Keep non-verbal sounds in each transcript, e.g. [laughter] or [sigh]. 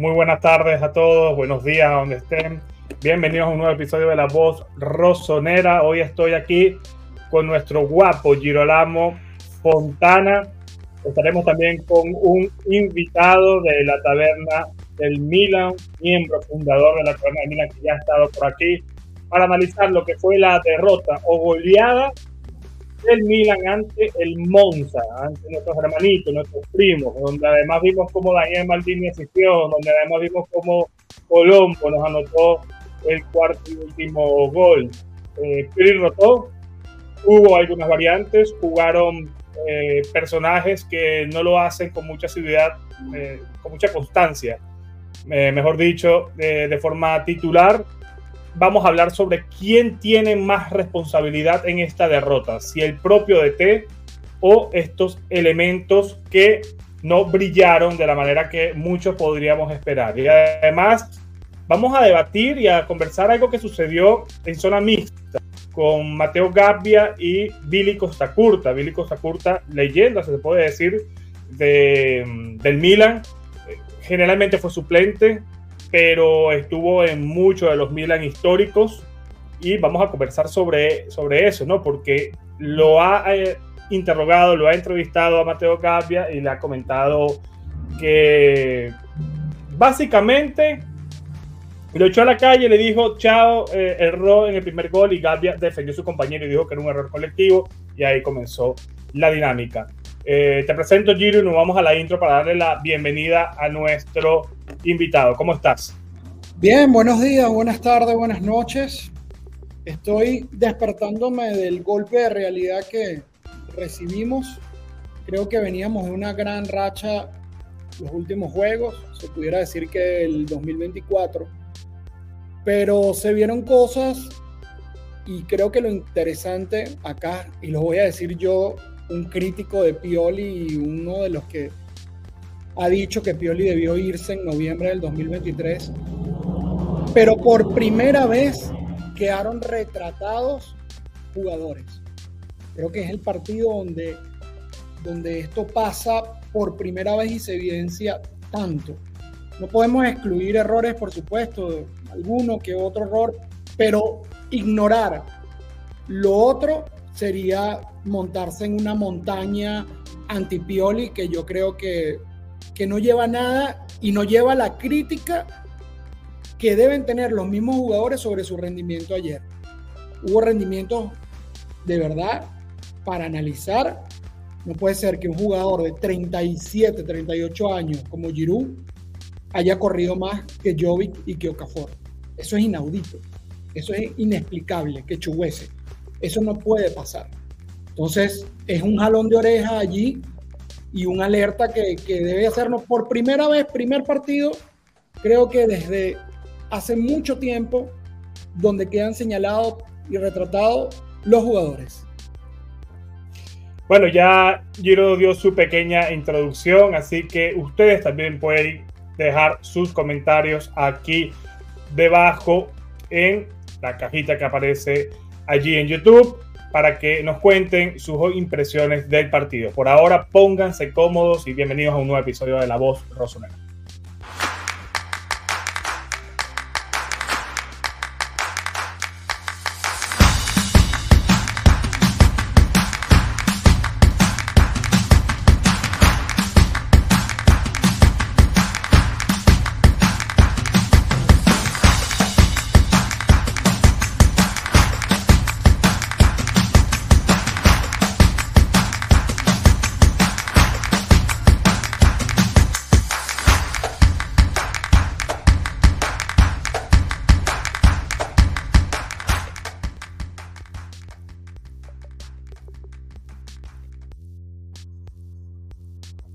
Muy buenas tardes a todos, buenos días a donde estén. Bienvenidos a un nuevo episodio de La Voz Rosonera. Hoy estoy aquí con nuestro guapo Girolamo Fontana. Estaremos también con un invitado de la taberna del Milan, miembro fundador de la taberna del Milan que ya ha estado por aquí, para analizar lo que fue la derrota o goleada del Milan ante el Monza, ante nuestros hermanitos, nuestros primos, donde además vimos cómo Daniel Maldini asistió, donde además vimos cómo Colombo nos anotó el cuarto y último gol. Eh, rotó, hubo algunas variantes, jugaron eh, personajes que no lo hacen con mucha asiduidad, eh, con mucha constancia, eh, mejor dicho, de forma titular vamos a hablar sobre quién tiene más responsabilidad en esta derrota, si el propio DT o estos elementos que no brillaron de la manera que muchos podríamos esperar. Y además vamos a debatir y a conversar algo que sucedió en zona mixta con Mateo Gabbia y Billy Costa Curta. Billy Costa Curta, leyenda, se puede decir, de, del Milan. Generalmente fue suplente, pero estuvo en muchos de los Milan históricos y vamos a conversar sobre, sobre eso, ¿no? Porque lo ha eh, interrogado, lo ha entrevistado a Mateo Gabbia y le ha comentado que básicamente lo echó a la calle, le dijo chao, eh, erró en el primer gol y Gabbia defendió a su compañero y dijo que era un error colectivo y ahí comenzó la dinámica. Eh, te presento Giro y nos vamos a la intro para darle la bienvenida a nuestro invitado. ¿Cómo estás? Bien, buenos días, buenas tardes, buenas noches. Estoy despertándome del golpe de realidad que recibimos. Creo que veníamos de una gran racha los últimos juegos, se pudiera decir que el 2024, pero se vieron cosas y creo que lo interesante acá, y lo voy a decir yo, un crítico de Pioli y uno de los que ha dicho que Pioli debió irse en noviembre del 2023, pero por primera vez quedaron retratados jugadores. Creo que es el partido donde, donde esto pasa por primera vez y se evidencia tanto. No podemos excluir errores, por supuesto, alguno que otro error, pero ignorar lo otro sería montarse en una montaña anti-Pioli que yo creo que que no lleva nada y no lleva la crítica que deben tener los mismos jugadores sobre su rendimiento ayer. Hubo rendimientos de verdad para analizar. No puede ser que un jugador de 37, 38 años como Giroud haya corrido más que Jovic y que Okafor. Eso es inaudito. Eso es inexplicable que Chuguese. Eso no puede pasar. Entonces, es un jalón de oreja allí y una alerta que, que debe hacernos por primera vez, primer partido, creo que desde hace mucho tiempo, donde quedan señalados y retratados los jugadores. Bueno, ya Giro dio su pequeña introducción, así que ustedes también pueden dejar sus comentarios aquí debajo en la cajita que aparece allí en YouTube para que nos cuenten sus impresiones del partido. Por ahora, pónganse cómodos y bienvenidos a un nuevo episodio de La Voz Rosonera.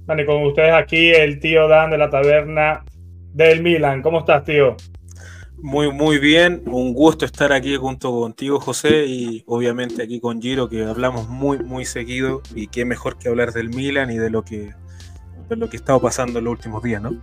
Con ustedes aquí el tío Dan de la taberna del Milan. ¿Cómo estás, tío? Muy, muy bien. Un gusto estar aquí junto contigo, José, y obviamente aquí con Giro, que hablamos muy, muy seguido. Y qué mejor que hablar del Milan y de lo que, de lo que ha estado pasando en los últimos días, ¿no?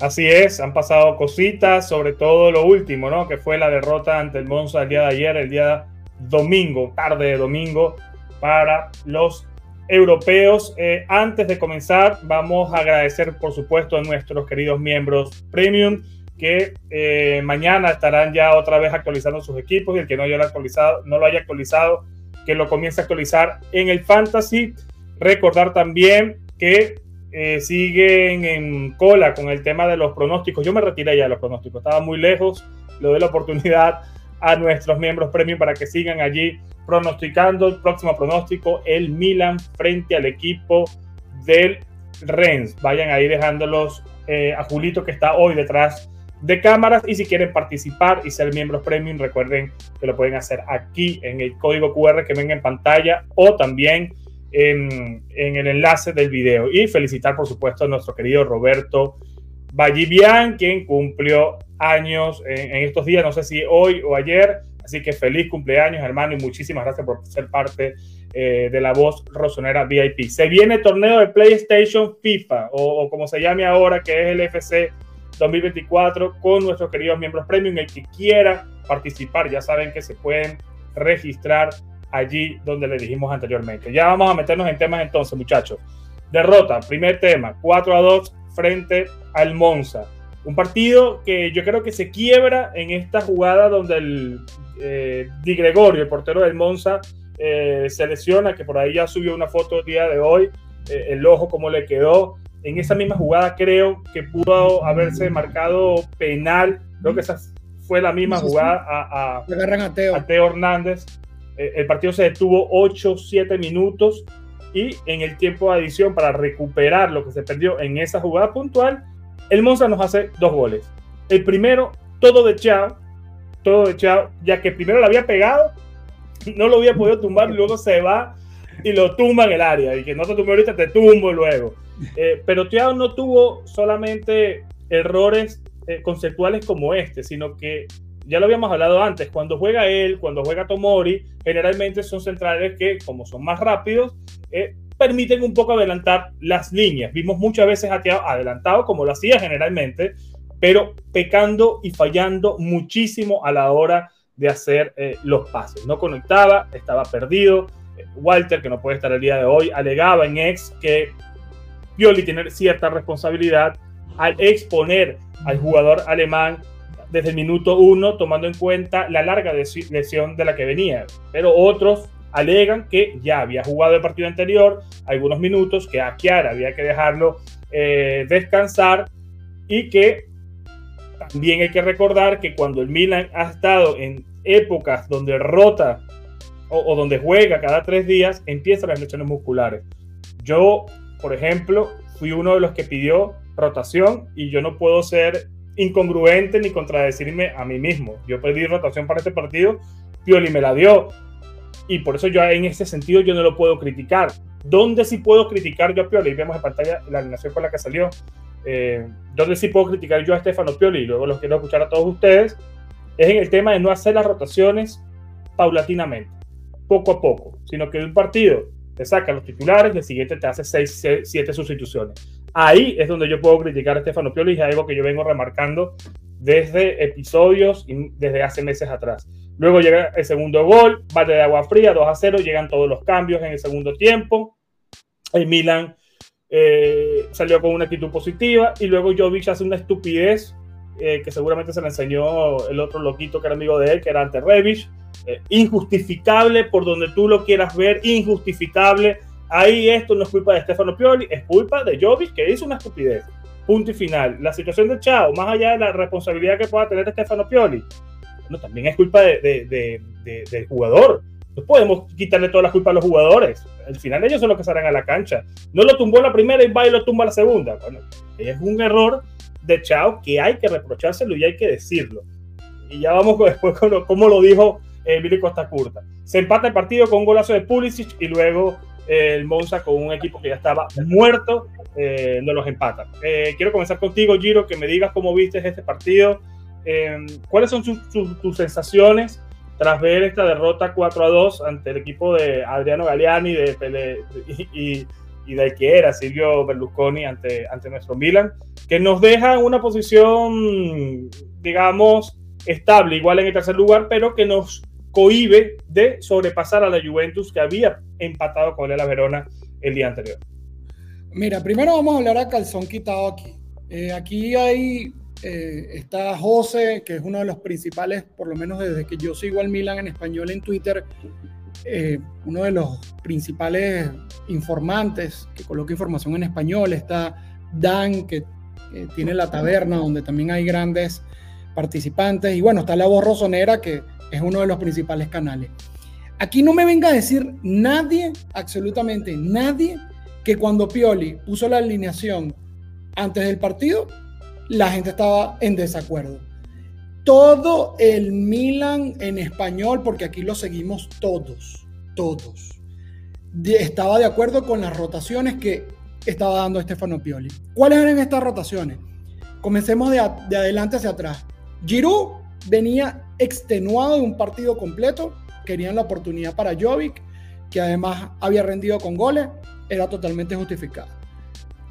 Así es, han pasado cositas, sobre todo lo último, ¿no? Que fue la derrota ante el Monza el día de ayer, el día domingo, tarde de domingo, para los europeos. Eh, antes de comenzar, vamos a agradecer, por supuesto, a nuestros queridos miembros premium que eh, mañana estarán ya otra vez actualizando sus equipos y el que no, haya actualizado, no lo haya actualizado, que lo comience a actualizar en el Fantasy. Recordar también que eh, siguen en cola con el tema de los pronósticos. Yo me retiré ya de los pronósticos, estaba muy lejos. Le doy la oportunidad a nuestros miembros premium para que sigan allí pronosticando el próximo pronóstico, el Milan frente al equipo del Rennes. Vayan ahí dejándolos eh, a Julito que está hoy detrás de cámaras y si quieren participar y ser miembros premium recuerden que lo pueden hacer aquí en el código QR que ven en pantalla o también en, el enlace del video y felicitar por supuesto a nuestro querido Roberto Vallivian quien cumplió años en, estos días no sé si hoy o ayer así que feliz cumpleaños hermano y muchísimas gracias por ser parte eh, de la voz rosonera VIP se viene torneo de PlayStation FIFA o, o como se llame ahora que es el FC 2024 con nuestros queridos miembros premium. El que quiera participar, ya saben que se pueden registrar allí donde le dijimos anteriormente. Ya vamos a meternos en temas entonces, muchachos. Derrota, primer tema, 4 a 2 frente al Monza. Un partido que yo creo que se quiebra en esta jugada donde el eh, Di Gregorio, el portero del Monza, eh, se lesiona, que por ahí ya subió una foto el día de hoy, eh, el ojo como le quedó en esa misma jugada creo que pudo haberse marcado penal. Creo que esa fue la misma jugada a, a, Teo. Hernández. Eh, el partido se detuvo 8, 7 minutos y en el tiempo de adición para recuperar lo que se perdió en esa jugada puntual, el Monza nos hace dos goles. El primero, todo de Chao, todo de Chao, ya que primero lo había pegado, [laughs] no lo había podido tumbar, y luego se va y lo tumba en el área. Y que no te tumbe ahorita, te tumbo luego. [laughs] Eh, pero Thiago no tuvo solamente errores eh, conceptuales como este, sino que ya lo habíamos hablado antes, cuando juega él, cuando juega Tomori, generalmente son centrales que, como son más rápidos, eh, permiten un poco adelantar las líneas. Vimos muchas veces a Thiago adelantado, como lo hacía generalmente, pero pecando y fallando muchísimo a la hora de hacer los pases. No conectaba, estaba perdido. Walter, que no puede estar el día de hoy, alegaba en ex que Pioli tiene cierta responsabilidad al exponer al jugador alemán desde el minuto uno, tomando en cuenta la larga lesión de la que venía. Pero otros alegan que ya había jugado el partido anterior, algunos minutos, que a Chiara había que dejarlo eh, descansar y que también hay que recordar que cuando el Milan ha estado en épocas donde rota o, donde juega cada tres días, empiezan las lesiones musculares. Yo por ejemplo, fui uno de los que pidió rotación y yo no puedo ser incongruente ni contradecirme a mí mismo. Yo pedí rotación para este partido, Pioli me la dio y por eso yo en ese sentido yo no lo puedo criticar. ¿Dónde sí puedo criticar yo a Pioli? Vemos en pantalla la alineación con la que salió. Eh, ¿Dónde sí puedo criticar yo a Stefano Pioli? Luego los quiero escuchar a todos ustedes. Es en el tema de no hacer las rotaciones paulatinamente, poco a poco, sino que de un partido te saca los titulares, el siguiente te hace 6, 7 sustituciones. Ahí es donde yo puedo criticar a Stefano Pioli y es algo que yo vengo remarcando desde episodios y desde hace meses atrás. Luego llega el segundo gol, bate de agua fría, 2 a 0, llegan todos los cambios en el segundo tiempo. El Milan eh, salió con una actitud positiva y luego Jovic hace una estupidez eh, que seguramente se le enseñó el otro loquito que era amigo de él, que era Ante Revich eh, injustificable por donde tú lo quieras ver, injustificable. Ahí esto no es culpa de Stefano Pioli, es culpa de Jovic que hizo una estupidez. Punto y final. La situación de Chao, más allá de la responsabilidad que pueda tener Stefano Pioli, no, también es culpa de, del jugador. No podemos quitarle todas las culpas a los jugadores. Al final ellos son los que salen a la cancha. No lo tumbó la primera y va y lo tumba la segunda. Bueno, es un error de Chao que hay que reprochárselo y hay que decirlo. Y ya vamos después con cómo lo dijo eh, Costa Curta. Se empata el partido con un golazo de Pulisic y luego eh, el Monza con un equipo que ya estaba muerto eh, no los empata. Eh, quiero comenzar contigo, Giro, que me digas cómo viste este partido. ¿Cuáles son tus sensaciones tras ver esta derrota 4 a 2 ante el equipo de Adriano Galeani de, y, y, del que era Silvio Berlusconi ante, ante nuestro Milan, que nos deja en una posición, digamos, estable, igual en el tercer lugar, pero que nos cohibe de sobrepasar a la Juventus que había empatado con el Verona el día anterior. Mira, primero vamos a hablar a calzón quitado aquí. Eh, aquí hay, eh, está José, que es uno de los principales, por lo menos desde que yo sigo al Milan en español en Twitter, eh, uno de los principales informantes que coloca información en español. Está Dan, que tiene la taberna, donde también hay grandes participantes. Y bueno, está la voz rosonera, que es uno de los principales canales. Aquí no me venga a decir nadie, absolutamente nadie, que cuando Pioli puso la alineación antes del partido, la gente estaba en desacuerdo. Todo el Milan en español, porque aquí lo seguimos todos, todos, estaba de acuerdo con las rotaciones que estaba dando Stefano Pioli. ¿Cuáles eran estas rotaciones? Comencemos de, de adelante hacia atrás. Giroud venía extenuado de un partido completo, querían la oportunidad para Jovic, que además había rendido con goles era totalmente justificado.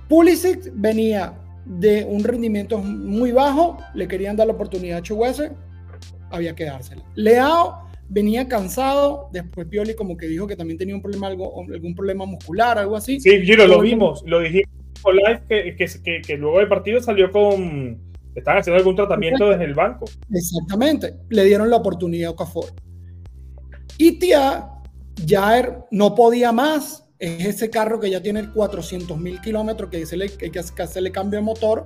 Pulisic venía de un rendimiento muy bajo, le querían dar la oportunidad a Chuguese, había que dársela. Leao venía cansado, después Pioli como que dijo que también tenía un problema, algo, algún problema muscular, algo así. Sí, Giro, lo vimos, lo dijimos live que, que, que, luego del partido salió con... Estaban haciendo algún tratamiento desde el banco. Exactamente, le dieron la oportunidad a Okafor. Y Tia, Jair no podía más, es ese carro que ya tiene 400 mil kilómetros, que, se le, que, que hacerle cambio de motor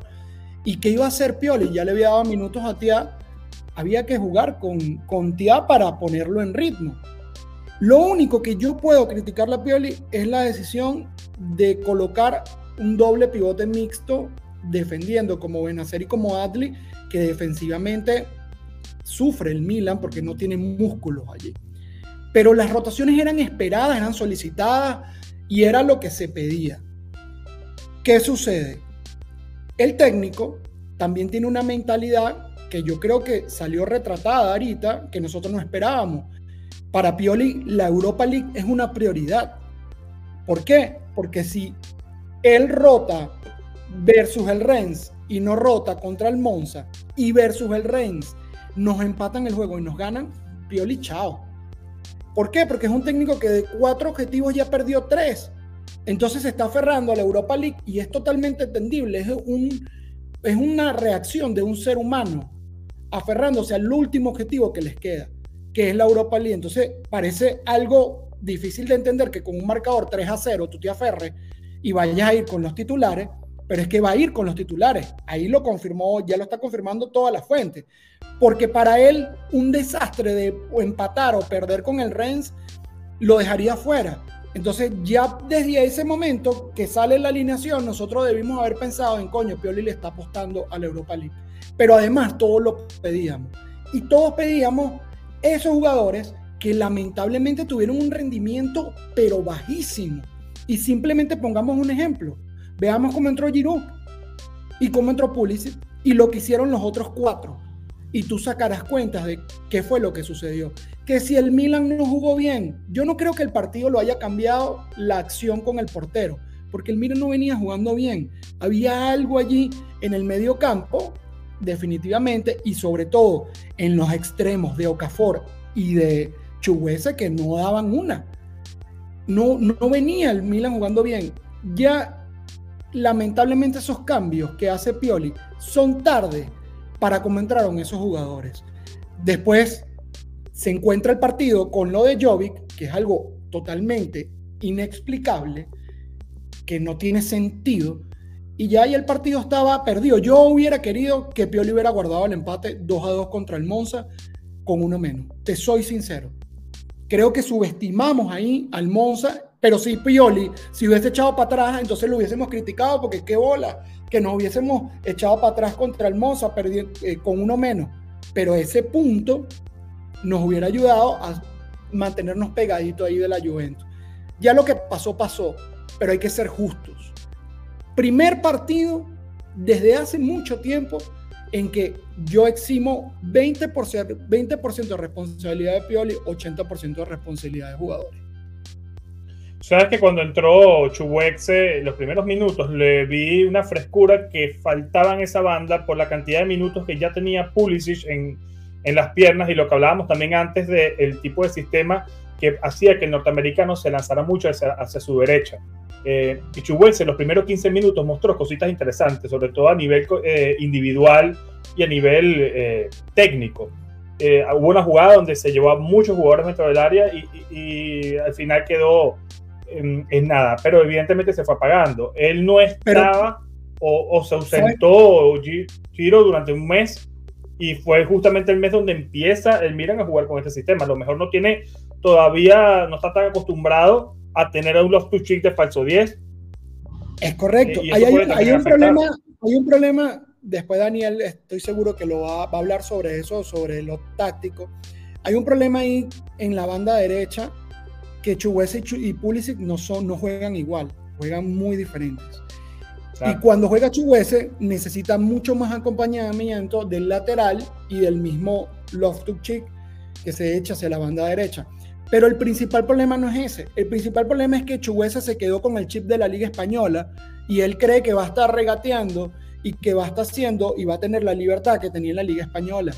y que iba a hacer Pioli, ya le había dado minutos a Tia, había que jugar con, con Tia para ponerlo en ritmo. Lo único que yo puedo criticar a Pioli es la decisión de colocar un doble pivote mixto defendiendo como Benacer y como Adli, que defensivamente sufre el Milan porque no tiene músculos allí. Pero las rotaciones eran esperadas, eran solicitadas, y era lo que se pedía. ¿Qué sucede? El técnico también tiene una mentalidad que yo creo que salió retratada ahorita, que nosotros no esperábamos. Para Pioli, la Europa League es una prioridad. ¿Por qué? Porque si él rota versus el Rennes y no rota contra el Monza y versus el Rennes nos empatan el juego y nos ganan, Pioli, chao. ¿Por qué? Porque es un técnico que de cuatro objetivos ya perdió tres. Entonces se está aferrando a la Europa League y es totalmente entendible. Es, un, es una reacción de un ser humano aferrándose al último objetivo que les queda, que es la Europa League. Entonces parece algo difícil de entender que con un marcador 3 a 0 tú te aferres y vayas a ir con los titulares, pero es que va a ir con los titulares. Ahí lo confirmó, ya lo está confirmando toda la fuente porque para él un desastre de empatar o perder con el Rennes lo dejaría fuera. Entonces ya desde ese momento que sale la alineación, nosotros debimos haber pensado en, coño, Pioli le está apostando a la Europa League. Pero además todos lo pedíamos. Y todos pedíamos esos jugadores que lamentablemente tuvieron un rendimiento pero bajísimo. Y simplemente pongamos un ejemplo. Veamos cómo entró Giroud y cómo entró Pulisic y lo que hicieron los otros cuatro y tú sacarás cuentas de qué fue lo que sucedió. Que si el Milan no jugó bien, yo no creo que el partido lo haya cambiado la acción con el portero, porque el Milan no venía jugando bien. Había algo allí en el medio campo, definitivamente, y sobre todo en los extremos de Okafor y de Chuguese que no daban una. No, no venía el Milan jugando bien. Ya lamentablemente esos cambios que hace Pioli son tarde para cómo entraron esos jugadores. Después se encuentra el partido con lo de Jovic, que es algo totalmente inexplicable, que no tiene sentido, y ya ahí el partido estaba perdido. Yo hubiera querido que Pioli hubiera guardado el empate 2 a 2 contra el Monza con uno menos. Te soy sincero. Creo que subestimamos ahí al Monza, pero si Pioli, si hubiese echado para atrás, entonces lo hubiésemos criticado porque qué bola que nos hubiésemos echado para atrás contra el eh, con uno menos. Pero ese punto nos hubiera ayudado a mantenernos pegaditos ahí de la Juventus. Ya lo que pasó, pasó, pero hay que ser justos. Primer partido desde hace mucho tiempo en que yo eximo 20%, 20 de responsabilidad de Pioli, 80% de responsabilidad de jugadores. Sabes que cuando entró Chubuexe, los primeros minutos, le vi una frescura que faltaba en esa banda por la cantidad de minutos que ya tenía Pulisic en, en las piernas y lo que hablábamos también antes del tipo de sistema que hacía que el norteamericano se lanzara mucho hacia, hacia, su derecha. Eh, y Chubuese en los primeros 15 minutos mostró cositas interesantes, sobre todo a nivel eh, individual y a nivel eh, técnico. Hubo una jugada donde se llevó a muchos jugadores dentro del área y, y al final quedó en, en, nada, pero evidentemente se fue apagando. Él no estaba pero, o, o, se ausentó Giro durante un mes y fue justamente el mes donde empieza el Milan a jugar con este sistema. A lo mejor no tiene todavía, no está tan acostumbrado a tener a un to chick de falso 10. Es correcto. Hay, hay, hay, un problema, hay un problema después Daniel estoy seguro que lo va, va, a hablar sobre eso, sobre lo táctico. Hay un problema ahí en la banda derecha que Chukwese y Pulisic no, son, no juegan igual, juegan muy diferentes. Claro. Y cuando juega Chukwese necesita mucho más acompañamiento del lateral y del mismo Loftus-Cheek que se echa hacia la banda derecha. Pero el principal problema no es ese. El principal problema es que Chukwese se quedó con el chip de la Liga Española y él cree que va a estar regateando y que va a estar haciendo y va a tener la libertad que tenía en la Liga Española.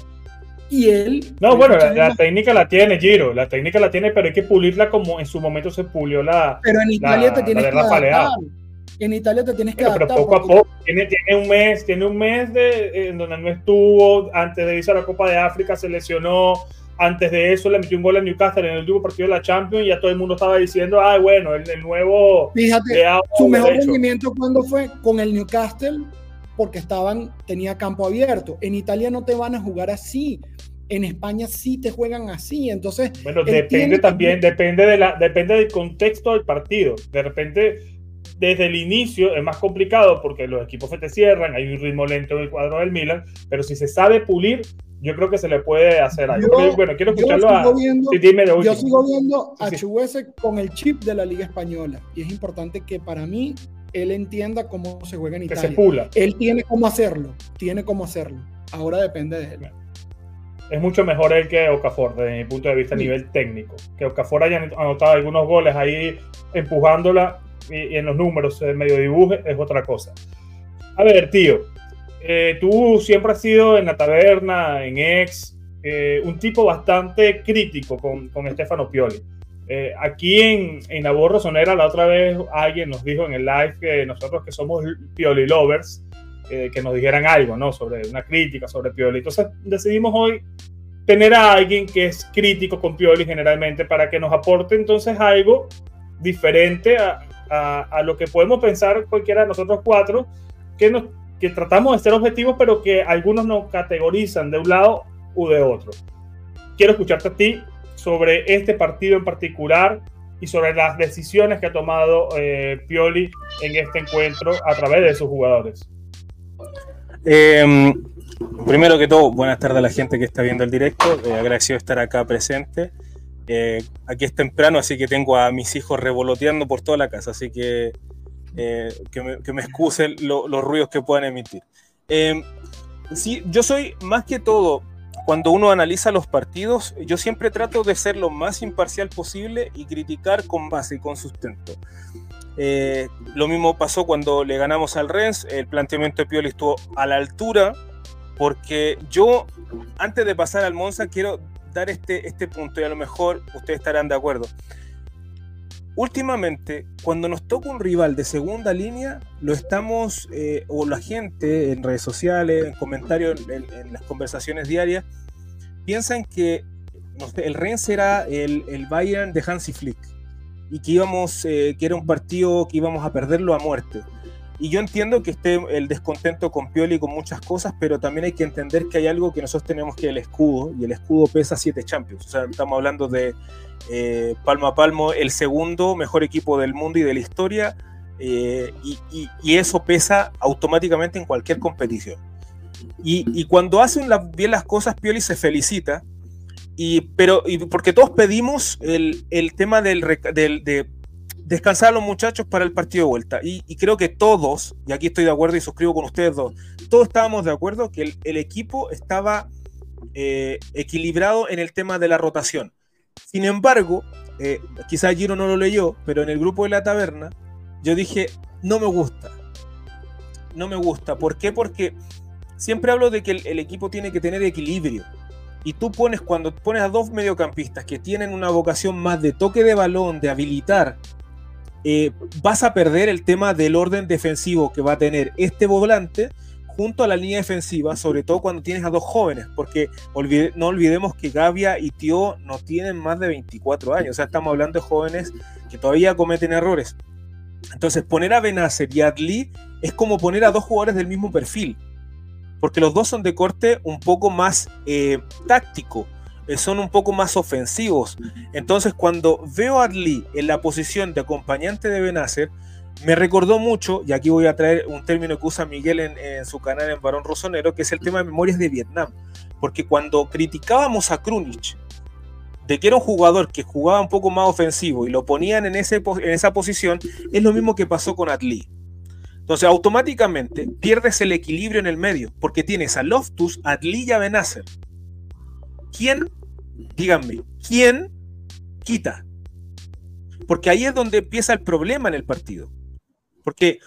Y él. No, bueno, la, la, técnica la tiene Giro, la técnica la tiene, pero hay que pulirla como en su momento se pulió la. Pero en Italia la, te tienes que adaptar. En Italia te tienes que pero, adaptar. Pero poco porque... a poco, tiene, tiene, un mes, tiene un mes de, en donde no estuvo, antes de irse a la Copa de África se lesionó, antes de eso le metió un gol a Newcastle en el último partido de la Champions y ya todo el mundo estaba diciendo, ah, bueno, el, el nuevo. Fíjate, su mejor rendimiento cuando fue con el Newcastle porque estaban, tenía campo abierto. En Italia no te van a jugar así. En España sí te juegan así. Entonces. Bueno, depende también, que... depende, de la, depende del contexto del partido. De repente, desde el inicio es más complicado porque los equipos se te cierran, hay un ritmo lento en el cuadro del Milan, pero si se sabe pulir, yo creo que se le puede hacer algo. Yo, bueno, quiero escucharlo a. Viendo, sí, dime de yo sigo viendo a sí. con el chip de la Liga Española y es importante que para mí él entienda cómo se juega en Italia. Que se pula. Él tiene cómo hacerlo, tiene cómo hacerlo. Ahora depende de él. Es mucho mejor él que Okafor, desde mi punto de vista a nivel técnico. Que Okafor haya anotado algunos goles ahí empujándola y, y en los números medio dibuje es otra cosa. A ver, tío, eh, tú siempre has sido en la taberna, en ex, eh, un tipo bastante crítico con, con Stefano Pioli. Eh, aquí en, en la voz rosonera, la otra vez alguien nos dijo en el live que nosotros que somos Pioli lovers, eh, que nos dijeran algo, ¿no? Sobre una crítica sobre Pioli. Entonces decidimos hoy tener a alguien que es crítico con Pioli generalmente para que nos aporte entonces algo diferente a, a, a lo que podemos pensar cualquiera de nosotros cuatro, que, nos, que tratamos de ser objetivos, pero que algunos nos categorizan de un lado u de otro. Quiero escucharte a ti sobre este partido en particular y sobre las decisiones que ha tomado eh, Pioli en este encuentro a través de sus jugadores. Eh, primero que todo, buenas tardes a la gente que está viendo el directo. Eh, agradecido de estar acá presente. Eh, aquí es temprano, así que tengo a mis hijos revoloteando por toda la casa, así que eh, que, me, excusen lo, los ruidos que puedan emitir. sí, yo soy más que todo cuando uno analiza los partidos, yo siempre trato de ser lo más imparcial posible y criticar con base y con sustento. Eh, lo mismo pasó cuando le ganamos al Rennes, el planteamiento de Pioli estuvo a la altura, porque yo, antes de pasar al Monza, quiero dar este, este punto y a lo mejor ustedes estarán de acuerdo. Últimamente, cuando nos toca un rival de segunda línea, lo estamos, eh, o la gente en redes sociales, en comentarios, en, las conversaciones diarias, piensan que el Rennes era el, el, Bayern de Hansi Flick y que íbamos, eh, que era un partido que íbamos a perderlo a muerte. Y yo entiendo que esté el descontento con Pioli con muchas cosas, pero también hay que entender que hay algo que nosotros tenemos que el escudo, y el escudo pesa 7 Champions. O sea, estamos hablando de eh, palmo a palmo el segundo mejor equipo del mundo y de la historia, eh, y, eso pesa automáticamente en cualquier competición. Y, cuando hacen bien las cosas, Pioli se felicita, y, pero porque todos pedimos el, tema del, de descansar a los muchachos para el partido de vuelta. Y, creo que todos, y aquí estoy de acuerdo y suscribo con ustedes dos, todos estábamos de acuerdo que el, el equipo estaba eh, equilibrado en el tema de la rotación. Sin embargo, eh, quizás Giro no lo leyó, pero en el grupo de la taberna, yo dije, no me gusta. No me gusta. ¿Por qué? Porque siempre hablo de que el, equipo tiene que tener equilibrio y tú pones cuando pones a dos mediocampistas que tienen una vocación más de toque de balón, de habilitar, eh, vas a perder el tema del orden defensivo que va a tener este volante junto a la línea defensiva, sobre todo cuando tienes a dos jóvenes, porque no olvidemos que Gavia y Tío no tienen más de 24 años, o sea, estamos hablando de jóvenes que todavía cometen errores. Entonces, poner a Benacer y a Adli es como poner a dos jugadores del mismo perfil, porque los dos son de corte un poco más eh, táctico, eh, son un poco más ofensivos. Entonces, cuando veo a Adli en la posición de acompañante de Benacer, me recordó mucho, y aquí voy a traer un término que usa Miguel en, su canal en Barón Rosonero, que es el tema de memorias de Vietnam. Porque cuando criticábamos a Krunic de que era un jugador que jugaba un poco más ofensivo y lo ponían en, ese, en esa posición, es lo mismo que pasó con Atli. Entonces, automáticamente pierdes el equilibrio en el medio, porque tienes a Loftus, Atli y a Benacer. ¿Quién, díganme, quién quita? Porque ahí es donde empieza el problema en el partido. Porque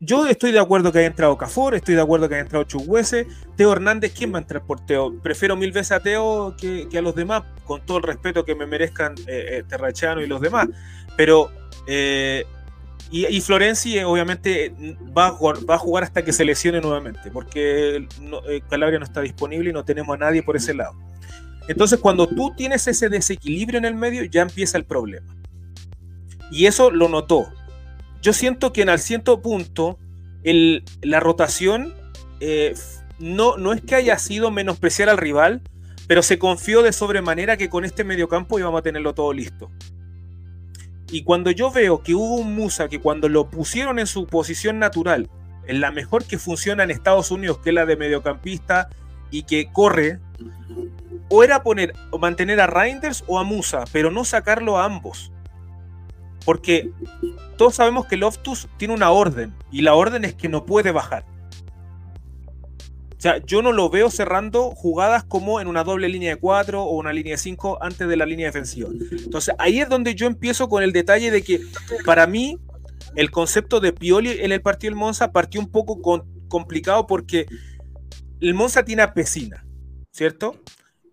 yo estoy de acuerdo que haya entrado Cafor, estoy de acuerdo que haya entrado Chuguese. Teo Hernández, ¿quién va a entrar por Teo? Prefiero mil veces a Teo que, a los demás, con todo el respeto que me merezcan eh, eh Terrachano y los demás. Pero, eh, y, Florenzi eh, obviamente va a, jugar, hasta que se lesione nuevamente, porque Calabria no está disponible y no tenemos a nadie por ese lado. Entonces, cuando tú tienes ese desequilibrio en el medio, ya empieza el problema. Y eso lo notó yo siento que en al ciento punto la rotación eh, no, no es que haya sido menospreciar al rival, pero se confió de sobremanera que con este mediocampo íbamos a tenerlo todo listo. Y cuando yo veo que hubo un Musa que cuando lo pusieron en su posición natural, en la mejor que funciona en Estados Unidos, que es la de mediocampista y que corre, o era poner o mantener a Reinders o a Musa, pero no sacarlo a ambos. Porque todos sabemos que Loftus tiene una orden y la orden es que no puede bajar. O sea, yo no lo veo cerrando jugadas como en una doble línea de 4 o una línea de 5 antes de la línea defensiva. Entonces ahí es donde yo empiezo con el detalle de que para mí el concepto de Pioli en el partido del Monza partió un poco complicado porque el Monza tiene a Pesina, ¿cierto?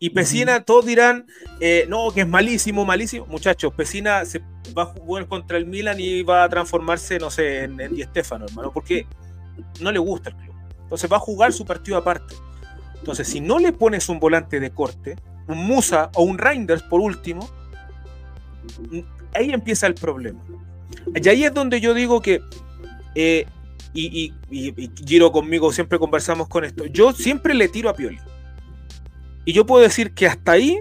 Y Pesina, todos dirán, eh, no, que es malísimo, malísimo. Muchachos, Pesina se va a jugar contra el Milan y va a transformarse, no sé, en, Di Stefano, hermano, porque no le gusta el club. Entonces va a jugar su partido aparte. Entonces, si no le pones un volante de corte, un Musa o un Reinders por último, ahí empieza el problema. Y ahí es donde yo digo que, eh, y, y Giro conmigo siempre conversamos con esto, yo siempre le tiro a Pioli. Y yo puedo decir que hasta ahí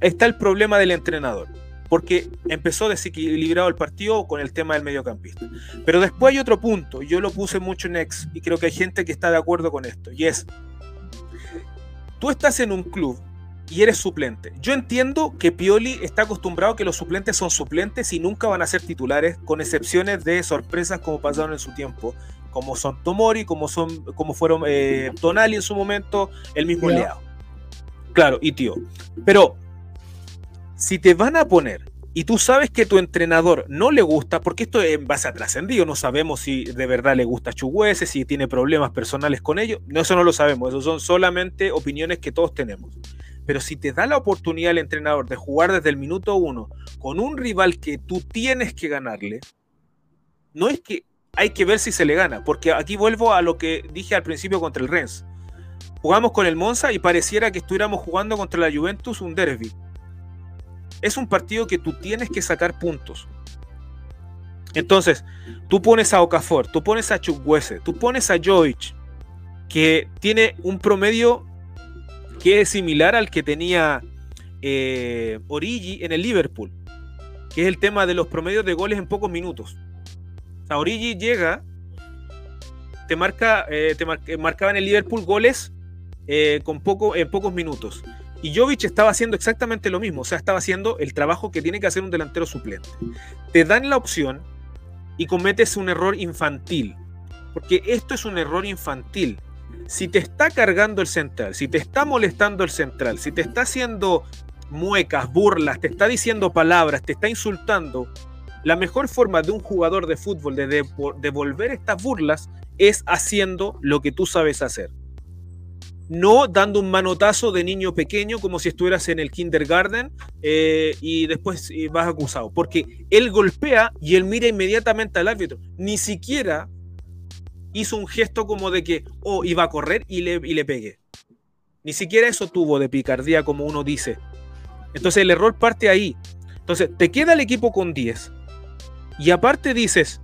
está el problema del entrenador, porque empezó desequilibrado el partido con el tema del mediocampista. Pero después hay otro punto, yo lo puse mucho en ex y creo que hay gente que está de acuerdo con esto, y es, tú estás en un club y eres suplente. Yo entiendo que Pioli está acostumbrado a que los suplentes son suplentes y nunca van a ser titulares, con excepciones de sorpresas como pasaron en su tiempo, como son Tomori, como, son, como fueron eh, Tonali en su momento, el mismo Leao. Claro, y tío. Pero si te van a poner y tú sabes que tu entrenador no le gusta, porque esto en base a trascendido, no sabemos si de verdad le gusta Chuguese, si tiene problemas personales con ellos, no, eso no lo sabemos, eso son solamente opiniones que todos tenemos. Pero si te da la oportunidad el entrenador de jugar desde el minuto uno con un rival que tú tienes que ganarle, no es que hay que ver si se le gana, porque aquí vuelvo a lo que dije al principio contra el Rennes jugamos con el Monza y pareciera que estuviéramos jugando contra la Juventus un derby. Es un partido que tú tienes que sacar puntos. Entonces, tú pones a Okafor, tú pones a Chukwese, tú pones a Joich, que tiene un promedio que es similar al que tenía eh, Origi en el Liverpool, que es el tema de los promedios de goles en pocos minutos. O sea, Origi llega, te marca, eh, te marcaba en el Liverpool goles eh, con poco, en pocos minutos. Y Jovic estaba haciendo exactamente lo mismo, o sea, estaba haciendo el trabajo que tiene que hacer un delantero suplente. Te dan la opción y cometes un error infantil, porque esto es un error infantil. Si te está cargando el central, si te está molestando el central, si te está haciendo muecas, burlas, te está diciendo palabras, te está insultando, la mejor forma de un jugador de fútbol de devolver estas burlas es haciendo lo que tú sabes hacer no dando un manotazo de niño pequeño como si estuvieras en el kindergarten eh, y después vas acusado. Porque él golpea y él mira inmediatamente al árbitro. Ni siquiera hizo un gesto como de que, oh, iba a correr y le, y le pegue. Ni siquiera eso tuvo de picardía como uno dice. Entonces el error parte ahí. Entonces te queda el equipo con 10. Y aparte dices,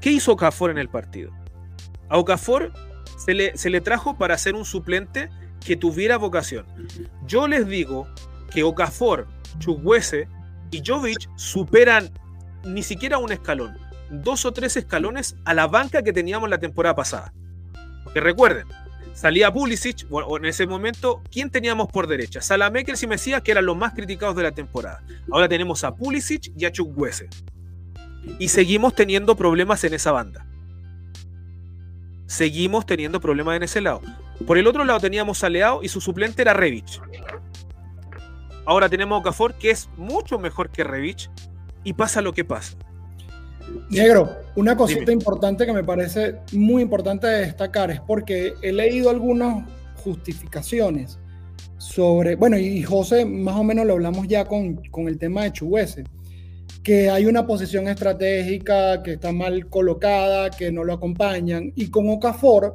¿qué hizo Okafor en el partido? A Okafor se le, se le trajo para ser un suplente que tuviera vocación. Yo les digo que Okafor, Chukwese y Jovic superan ni siquiera un escalón, dos o tres escalones a la banca que teníamos la temporada pasada. Que recuerden, salía Pulisic, o en ese momento, ¿quién teníamos por derecha? Salamekers y Mesías, que eran los más criticados de la temporada. Ahora tenemos a Pulisic y a Chukwese. Y seguimos teniendo problemas en esa banda. Seguimos teniendo problemas en ese lado. Por el otro lado teníamos a Leao y su suplente era Revich. Ahora tenemos a Okafor, que es mucho mejor que Revich, y pasa lo que pasa. Negro, una cosita importante que me parece muy importante de destacar es porque he leído algunas justificaciones sobre, bueno, y José más o menos lo hablamos ya con, con el tema de Chuguese, que hay una posición estratégica que está mal colocada, que no lo acompañan, y con Okafor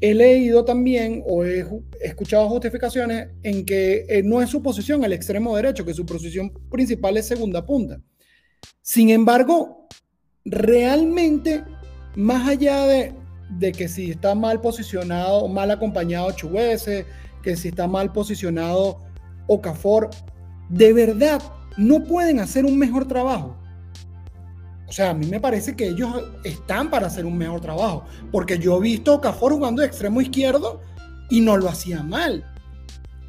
he leído también o he escuchado justificaciones en que eh, no es su posición el extremo derecho, que su posición principal es segunda punta. Sin embargo, realmente, más allá de, que si está mal posicionado, mal acompañado Chuguese, que si está mal posicionado Okafor, de verdad no pueden hacer un mejor trabajo. O sea, a mí me parece que ellos están para hacer un mejor trabajo, porque yo he visto a Okafor jugando de extremo izquierdo y no lo hacía mal.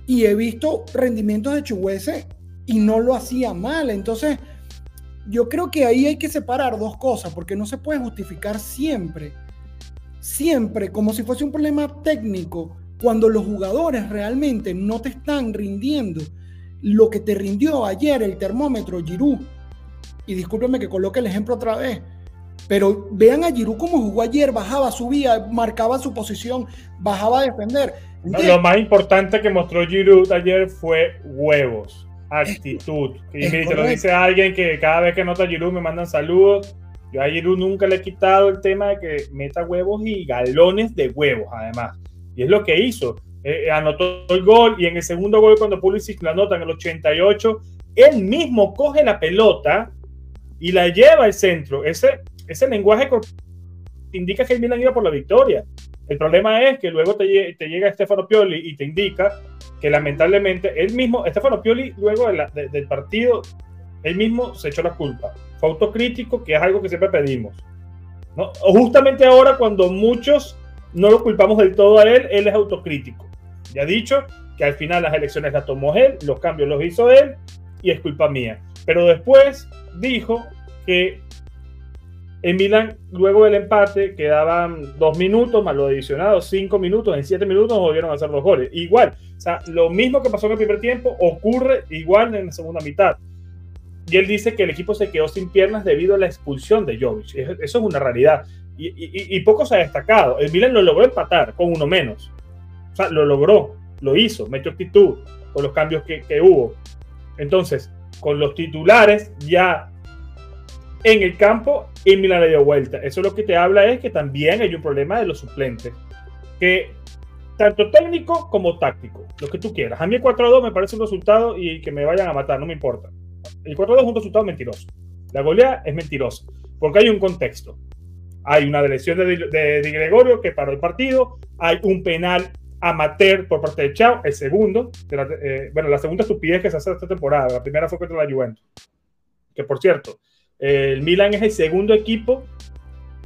Y he visto rendimientos de Chuguese y no lo hacía mal. Entonces, yo creo que ahí hay que separar dos cosas, porque no se puede justificar siempre, siempre como si fuese un problema técnico, cuando los jugadores realmente no te están rindiendo lo que te rindió ayer el termómetro Giroud. Y discúlpeme que coloque el ejemplo otra vez, pero vean a Giroud cómo jugó ayer, bajaba, subía, marcaba su posición, bajaba a defender. lo más importante que mostró Giroud ayer fue huevos actitud. Y me dice, lo dice alguien que cada vez que nota Giroud me mandan saludos. Yo a Giroud nunca le he quitado el tema de que meta huevos y galones de huevos, además. Y es lo que hizo. Eh, eh, anotó el gol y en el segundo gol, cuando Pulisic la anota en el 88, él mismo coge la pelota y la lleva al centro. Ese, ese lenguaje indica que el Milan iba por la victoria. El problema es que luego te, te llega Stefano Pioli y te indica que lamentablemente él mismo, Stefano Pioli, luego del partido, él mismo se echó la culpa. Fue autocrítico, que es algo que siempre pedimos. ¿no? Justamente ahora, cuando muchos no lo culpamos del todo a él, él es autocrítico. Ya ha dicho que al final las elecciones las tomó él, los cambios los hizo él y es culpa mía. Pero después dijo que en Milan, luego del empate, quedaban dos minutos más lo adicionado, cinco minutos. En siete minutos volvieron a hacer dos goles. Igual, o sea, lo mismo que pasó en el primer tiempo ocurre igual en la segunda mitad. Y él dice que el equipo se quedó sin piernas debido a la expulsión de Jovic. Eso es una realidad. Y, poco se ha destacado. El Milan lo logró empatar con uno menos. O sea, lo logró, lo hizo, metió actitud con los cambios que, que hubo. Entonces, con los titulares ya en el campo y le dio vuelta. Eso lo que te habla es que también hay un problema de los suplentes. Que tanto técnico como táctico, lo que tú quieras. A mí el 4-2 me parece un resultado y que me vayan a matar, no me importa. El 4-2 es un resultado mentiroso. La goleada es mentirosa, porque hay un contexto. Hay una lesión de, de, Gregorio que paró el partido, hay un penal amateur por parte de Chao, el segundo, eh, bueno, la segunda estupidez que se hace esta temporada, la primera fue contra la Juventus, que por cierto, el Milan es el segundo equipo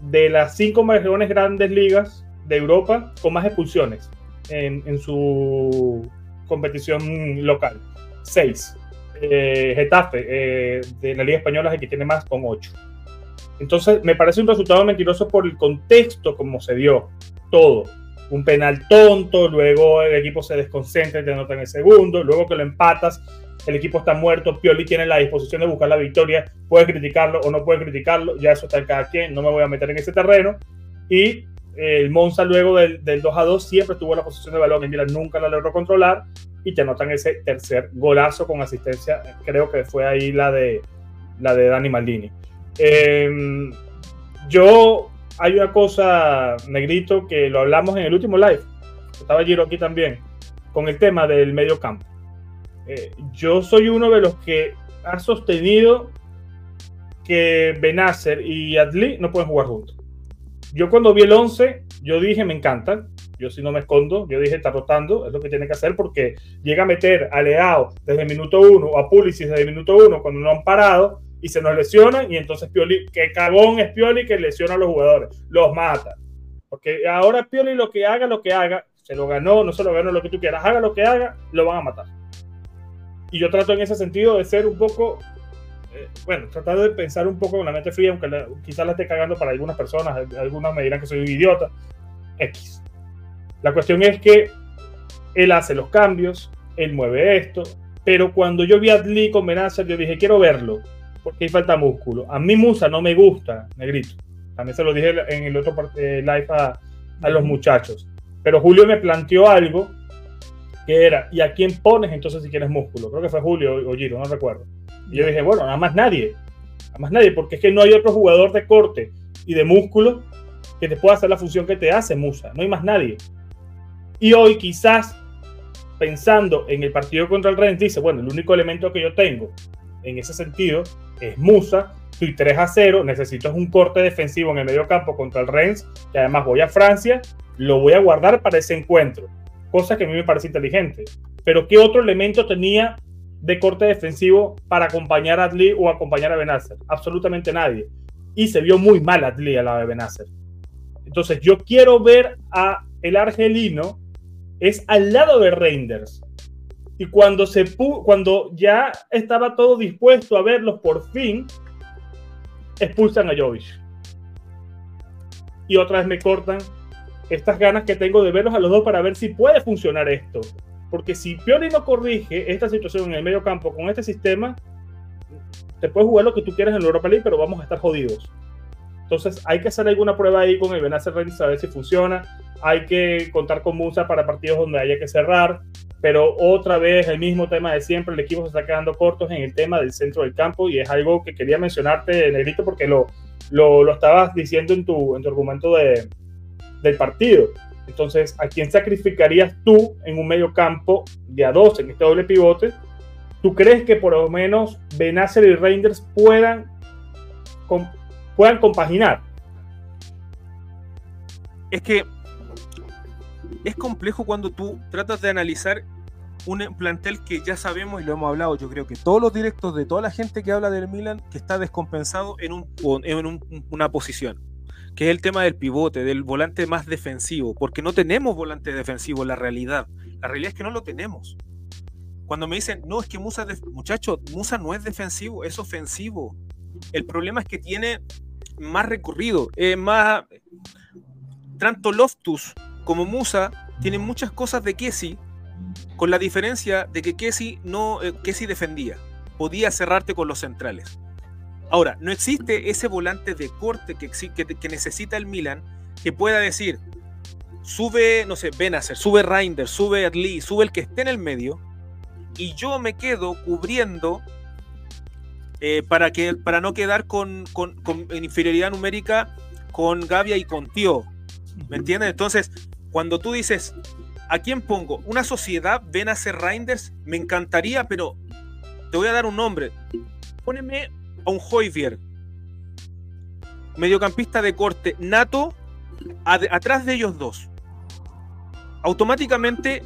de las cinco mejores grandes ligas de Europa con más expulsiones en, su competición local. Seis. Eh, Getafe eh, de la Liga Española es el que tiene más con ocho. Entonces me parece un resultado mentiroso por el contexto como se dio todo. Un penal tonto, luego el equipo se desconcentra y te anota en el segundo, luego que lo empatas el equipo está muerto, Pioli tiene la disposición de buscar la victoria, puede criticarlo o no puede criticarlo, ya eso está en cada quien, no me voy a meter en ese terreno. Y el Monza luego del, 2 a 2 siempre tuvo la posición de balón y Milan nunca la logró controlar y te anotan ese tercer golazo con asistencia, creo que fue ahí la de, la de Dani Maldini. Em, yo, hay una cosa, Negrito, que lo hablamos en el último live, estaba Giro aquí también, con el tema del medio campo. Eh, yo soy uno de los que ha sostenido que Benacer y Adli no pueden jugar juntos. Yo cuando vi el 11, yo dije, me encanta. Yo si no me escondo, yo dije, está rotando, es lo que tiene que hacer porque llega a meter a Leao desde el minuto 1 o a Pulisic desde el minuto 1 cuando no han parado y se nos lesionan y entonces Pioli, que cagón es Pioli que lesiona a los jugadores, los mata. Porque ahora Pioli lo que haga, lo que haga, se lo ganó, no se lo ganó, lo que tú quieras, haga lo que haga, lo van a matar. Y yo trato en ese sentido de ser un poco, eh, bueno, tratar de pensar un poco con la mente fría, aunque quizás la esté cagando para algunas personas, algunas me dirán que soy un idiota, X. La cuestión es que él hace los cambios, él mueve esto, pero cuando yo vi a Lee con Benacer, yo dije, quiero verlo, porque ahí falta músculo. A mí Musa no me gusta, negrito. También se lo dije en el otro eh, live a, a los muchachos. Pero Julio me planteó algo que era, ¿y a quién pones entonces si quieres músculo? Creo que fue Julio o Giro, no recuerdo. Y yo dije, bueno, nada más nadie. Nada más nadie, porque es que no hay otro jugador de corte y de músculo que te pueda hacer la función que te hace Musa. No hay más nadie. Y hoy quizás, pensando en el partido contra el Rennes, dice, bueno, el único elemento que yo tengo en ese sentido es Musa. Estoy 3 a 0, necesito un corte defensivo en el medio campo contra el Rennes, que además voy a Francia, lo voy a guardar para ese encuentro cosa que a mí me parece inteligente. Pero ¿qué otro elemento tenía de corte defensivo para acompañar a Adli o acompañar a Benacer? Absolutamente nadie. Y se vio muy mal Adli a la de Benacer. Entonces yo quiero ver a el argelino es al lado de Reinders. Y cuando, se cuando ya estaba todo dispuesto a verlos por fin, expulsan a Jovic. Y otra vez me cortan estas ganas que tengo de verlos a los dos para ver si puede funcionar esto. Porque si Pioli no corrige esta situación en el medio campo con este sistema, te puedes jugar lo que tú quieras en Europa League, pero vamos a estar jodidos. Entonces hay que hacer alguna prueba ahí con el Benacer Rennes a ver si funciona. Hay que contar con Musa para partidos donde haya que cerrar. Pero otra vez el mismo tema de siempre, el equipo se está quedando cortos en el tema del centro del campo y es algo que quería mencionarte, Negrito, porque lo, lo, lo estabas diciendo en tu, en tu argumento de, del partido. Entonces, ¿a quién sacrificarías tú en un medio campo de a dos en este doble pivote? ¿Tú crees que por lo menos Benacer y Reinders puedan, puedan compaginar? Es que es complejo cuando tú tratas de analizar un plantel que ya sabemos y lo hemos hablado, yo creo que todos los directos de toda la gente que habla del Milan que está descompensado en, un, en una posición que es el tema del pivote, del volante más defensivo, porque no tenemos volante defensivo, la realidad. La realidad es que no lo tenemos. Cuando me dicen, no, es que Musa, muchacho, Musa no es defensivo, es ofensivo. El problema es que tiene más recorrido, más... Tanto Loftus como Musa tienen muchas cosas de Kessi, con la diferencia de que Kessi no, eh, Kessi defendía, podía cerrarte con los centrales. Ahora, no existe ese volante de corte que, que, necesita el Milan que pueda decir, sube, no sé, Benacer, sube Reinders, sube Adli, sube el que esté en el medio, y yo me quedo cubriendo eh, para, que, para no quedar con, en inferioridad numérica con Gavia y con Tío. ¿Me entiendes? Entonces, cuando tú dices, ¿a quién pongo? Una sociedad, Benacer Reinders, me encantaría, pero te voy a dar un nombre. Póneme a un Hoyvier, mediocampista de corte nato, atrás de ellos dos. Automáticamente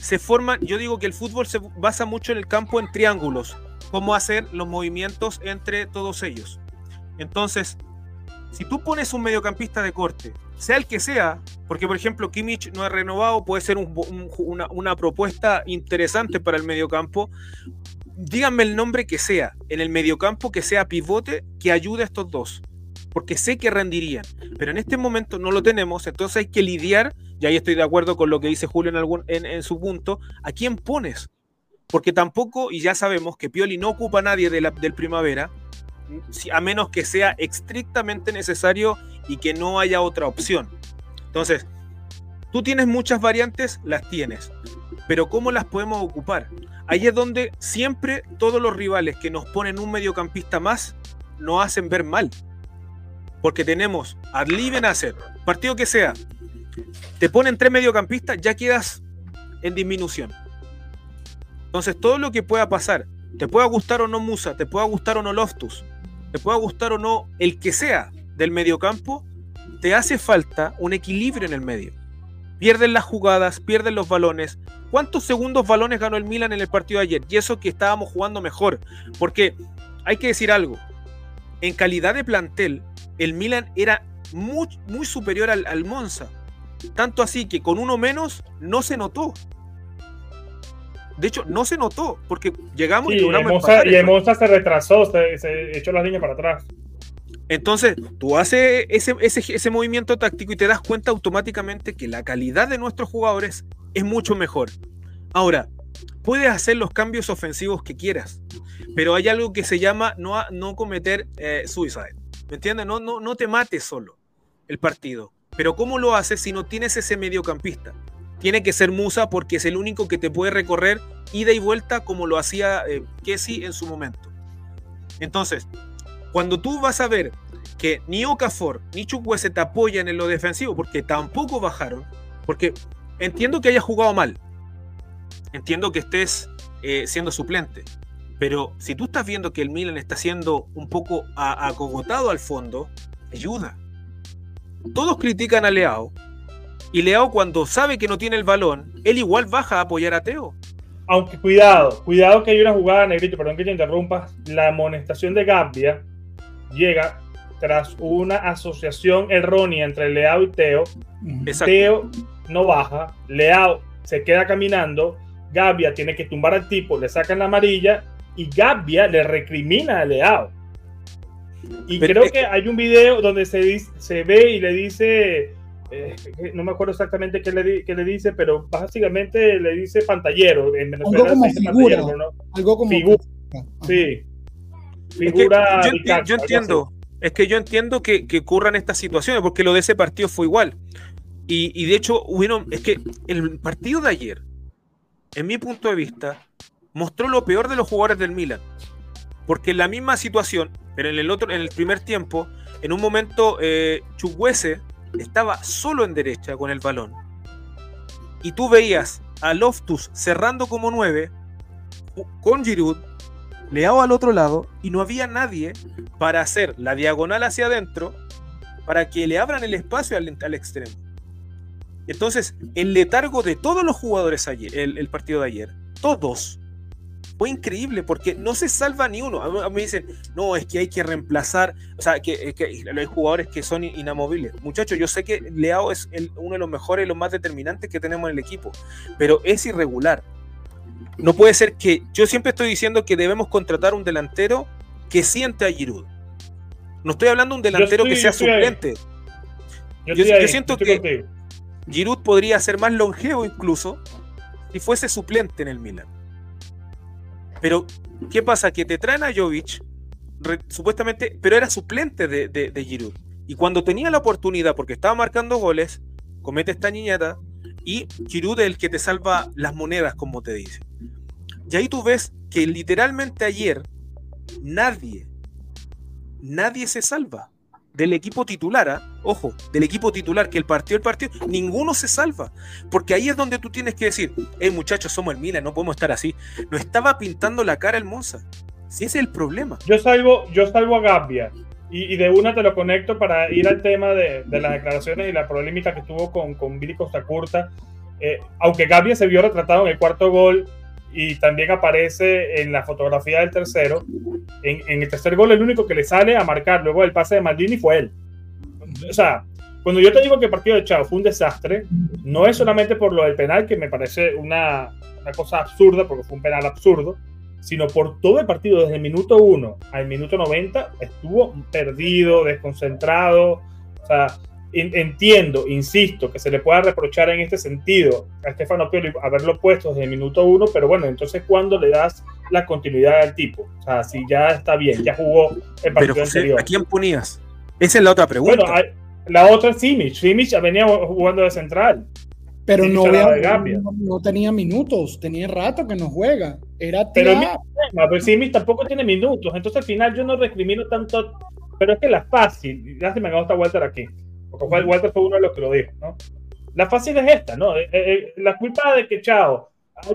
se forman, yo digo que el fútbol se basa mucho en el campo en triángulos, cómo hacer los movimientos entre todos ellos. Entonces, si tú pones un mediocampista de corte, sea el que sea, porque por ejemplo Kimmich no ha renovado, puede ser una, propuesta interesante para el mediocampo, díganme el nombre que sea, en el mediocampo que sea pivote, que ayude a estos dos. Porque sé que rendirían. Pero en este momento no lo tenemos, entonces hay que lidiar, y ahí estoy de acuerdo con lo que dice Julio en, algún, en, su punto, ¿a quién pones? Porque tampoco, y ya sabemos que Pioli no ocupa a nadie de la, del primavera, a menos que sea estrictamente necesario y que no haya otra opción. Entonces, tú tienes muchas variantes, las tienes, pero ¿cómo las podemos ocupar? Ahí es donde siempre todos los rivales que nos ponen un mediocampista más nos hacen ver mal. Porque tenemos a Lee hacer partido que sea, te ponen tres mediocampistas, ya quedas en disminución. Entonces, todo lo que pueda pasar, te pueda gustar o no Musa, te pueda gustar o no Loftus, te pueda gustar o no el que sea del mediocampo, te hace falta un equilibrio en el medio. Pierden las jugadas, pierden los balones. ¿Cuántos segundos balones ganó el Milan en el partido de ayer? Y eso que estábamos jugando mejor. Porque hay que decir algo. En calidad de plantel, el Milan era muy, superior al, al Monza. Tanto así que con uno menos no se notó. De hecho, no se notó, porque llegamos y logramos. y el Monza se retrasó, se, echó la línea para atrás. Entonces, tú haces ese, ese, movimiento táctico y te das cuenta automáticamente que la calidad de nuestros jugadores es mucho mejor. Ahora, puedes hacer los cambios ofensivos que quieras, pero hay algo que se llama no, no cometer eh, suicide. ¿Me entiendes? No, no, no te mates solo el partido. Pero ¿cómo lo haces si no tienes ese mediocampista? Tiene que ser Musa porque es el único que te puede recorrer ida y vuelta como lo hacía eh, Kessi en su momento. Entonces, cuando tú vas a ver que ni Okafor ni Chukwueze te apoyan en lo defensivo porque tampoco bajaron, porque entiendo que hayas jugado mal, entiendo que estés eh, siendo suplente, pero si tú estás viendo que el Milan está siendo un poco acogotado al fondo, ayuda. Todos critican a Leao. Y Leao cuando sabe que no tiene el balón, él igual baja a apoyar a Teo. Aunque cuidado, cuidado que hay una jugada, Negrito, perdón que te interrumpa. La amonestación de Gambia llega tras una asociación errónea entre Leao y Teo. Teo no baja, Leao se queda caminando, Gambia tiene que tumbar al tipo, le sacan la amarilla y Gambia le recrimina a Leao. Y creo que hay un video donde se, se ve y le dice, eh, no me acuerdo exactamente qué le, qué le, dice, pero básicamente le dice pantallero. En Venezuela algo como figura. Algo como figura. Sí. Figura. yo, entiendo. Es que yo entiendo que, que, ocurran estas situaciones, porque lo de ese partido fue igual. Y, y de hecho, bueno, es que el partido de ayer, en mi punto de vista, mostró lo peor de los jugadores del Milan. Porque en la misma situación, pero en el otro, en el primer tiempo, en un momento eh, estaba solo en derecha con el balón. Y tú veías a Loftus cerrando como nueve, con Giroud, Leao al otro lado, y no había nadie para hacer la diagonal hacia adentro para que le abran el espacio al, al extremo. Entonces, el letargo de todos los jugadores ayer, el partido de ayer, todos, fue increíble porque no se salva ni uno. A mí me dicen, no, es que hay que reemplazar, o sea, que, hay jugadores que son inamovibles. Muchachos, yo sé que Leao es uno de los mejores y los más determinantes que tenemos en el equipo, pero es irregular. No puede ser que yo siempre estoy diciendo que debemos contratar un delantero que siente a Giroud. No estoy hablando de un delantero que sea suplente. Yo, siento que Giroud podría ser más longevo incluso si fuese suplente en el Milan. Pero, ¿qué pasa? Que te traen a Jovic, supuestamente, pero era suplente de, de, Giroud. Y cuando tenía la oportunidad, porque estaba marcando goles, comete esta niñata y Giroud es el que te salva las monedas, como te dice. Y ahí tú ves que literalmente ayer nadie, nadie se salva del equipo titular, ¿ah? ojo, del equipo titular, que el partido, el partido, ninguno se salva. Porque ahí es donde tú tienes que decir, hey muchachos, somos el Milan, no podemos estar así. No estaba pintando la cara el Monza. Si es el problema. Yo salvo, yo salvo a Gambia. Y, de una te lo conecto para ir al tema de, las declaraciones y la polémica que tuvo con, con Billy Costa Curta. Eh, aunque Gambia se vio retratado en el cuarto gol y también aparece en la fotografía del tercero. En, el tercer gol, el único que le sale a marcar luego del pase de Maldini fue él. O sea, cuando yo te digo que el partido de Chao fue un desastre, no es solamente por lo del penal, que me parece una, una cosa absurda, porque fue un penal absurdo, sino por todo el partido, desde el minuto 1 al minuto 90, estuvo perdido, desconcentrado. O sea, entiendo, insisto, que se le pueda reprochar en este sentido a Estefano Pioli haberlo puesto desde el minuto uno, pero bueno, entonces ¿cuándo le das la continuidad al tipo? O sea, si ya está bien, ya jugó el partido pero, anterior. ¿A quién ponías? Esa es la otra pregunta. Bueno, La otra es Simic. Simic venía jugando de central. Pero no, no, tenía minutos, tenía rato que no juega. Era Pero, pero Simic tampoco tiene minutos. Entonces al final yo no recrimino tanto. Pero es que la fácil, ya se me gusta Walter aquí. Porque Walter fue uno de los que lo dijo, ¿no? La fácil es esta, ¿no? Eh, eh, la culpa de que Chao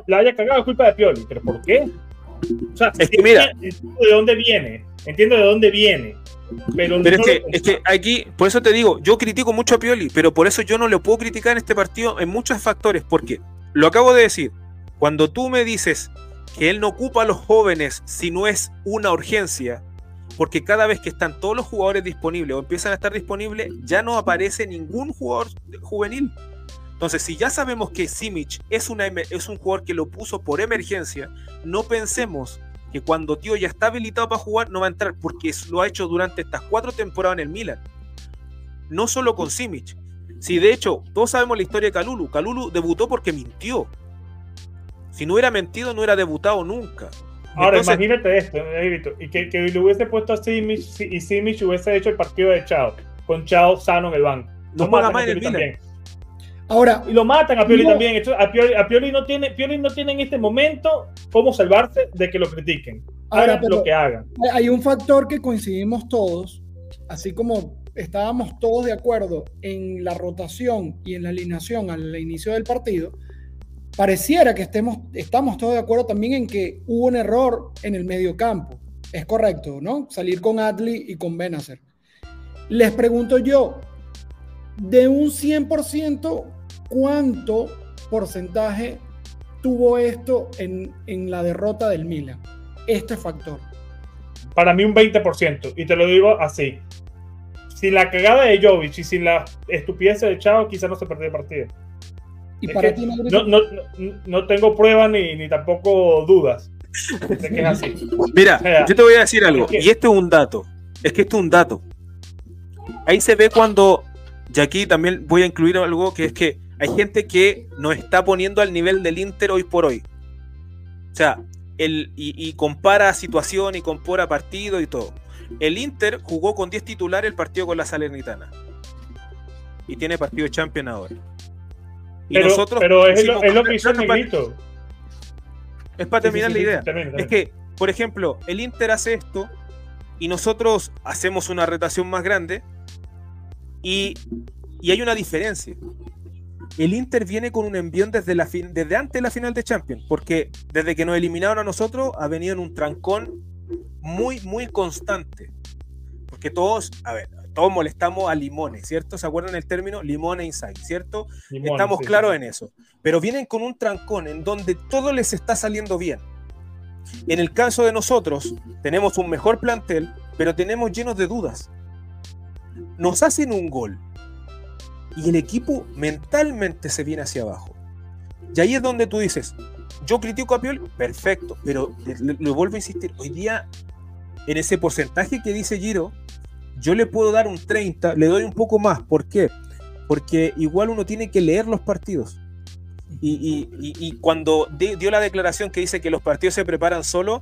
la haya cagado es culpa de Pioli. ¿Pero por qué? O sea, es que mira. ¿De dónde viene? Entiendo de dónde viene. Pero, es, que, es, que, aquí, por eso te digo, yo critico mucho a Pioli, pero por eso yo no le puedo criticar en este partido en muchos factores, porque lo acabo de decir, cuando tú me dices que él no ocupa a los jóvenes si no es una urgencia, porque cada vez que están todos los jugadores disponibles o empiezan a estar disponibles, ya no aparece ningún jugador juvenil. Entonces, si ya sabemos que Simic es, un jugador que lo puso por emergencia, no pensemos que cuando Tío ya está habilitado para jugar no va a entrar porque lo ha hecho durante estas cuatro temporadas en el Milan. No solo con Simic. Si de hecho todos sabemos la historia de Calulu. Calulu debutó porque mintió. Si no hubiera mentido no hubiera debutado nunca. Ahora imagínate esto, y que, que, le hubiese puesto a Simic y Simic hubiese hecho el partido de Chao, con Chao sano en el banco. No más en el Milan. Ahora, y lo matan a Pioli también. A Pioli, no tiene, Pioli no tiene en este momento cómo salvarse de que lo critiquen. Ahora, lo que hagan. Hay un factor que coincidimos todos, así como estábamos todos de acuerdo en la rotación y en la alineación al inicio del partido, pareciera que estemos, estamos todos de acuerdo también en que hubo un error en el medio campo. Es correcto, ¿no? Salir con Adli y con Benacer. Les pregunto yo, de un 100%, ¿cuánto porcentaje tuvo esto en, la derrota del Milan? Este factor. Para mí un 20%, y te lo digo así. Sin la cagada de Jovic y sin la estupidez de Chao, quizás no se perdió el partido. ¿Y para ti, no, no, no, tengo pruebas ni, ni, tampoco dudas de que es así. Mira, yo te voy a decir algo, y esto es un dato. Es que esto es un dato. Ahí se ve cuando, y aquí también voy a incluir algo que es que hay gente que nos está poniendo al nivel del Inter hoy por hoy. O sea, el, y, compara situación y compara partido y todo. El Inter jugó con 10 titulares el partido con la Salernitana. Y tiene partido de Champions ahora. Y pero, nosotros pero es, lo, que hizo el negrito. Es para terminar la idea. Es que, por ejemplo, el Inter hace esto y nosotros hacemos una retación más grande y, y hay una diferencia el Inter viene con un envión desde, la desde antes de la final de Champions, porque desde que nos eliminaron a nosotros ha venido en un trancón muy, muy constante. Porque todos, a ver, todos molestamos a Limones, ¿cierto? ¿Se acuerdan el término? Limone Inside, ¿cierto? Estamos claros en eso. Pero vienen con un trancón en donde todo les está saliendo bien. En el caso de nosotros, tenemos un mejor plantel, pero tenemos llenos de dudas. Nos hacen un gol y el equipo mentalmente se viene hacia abajo. Y ahí es donde tú dices, yo critico a Pioli, perfecto, pero le, vuelvo a insistir, hoy día en ese porcentaje que dice Giro, yo le puedo dar un 30, le doy un poco más, ¿por qué? Porque igual uno tiene que leer los partidos. Y, cuando dio la declaración que dice que los partidos se preparan solo,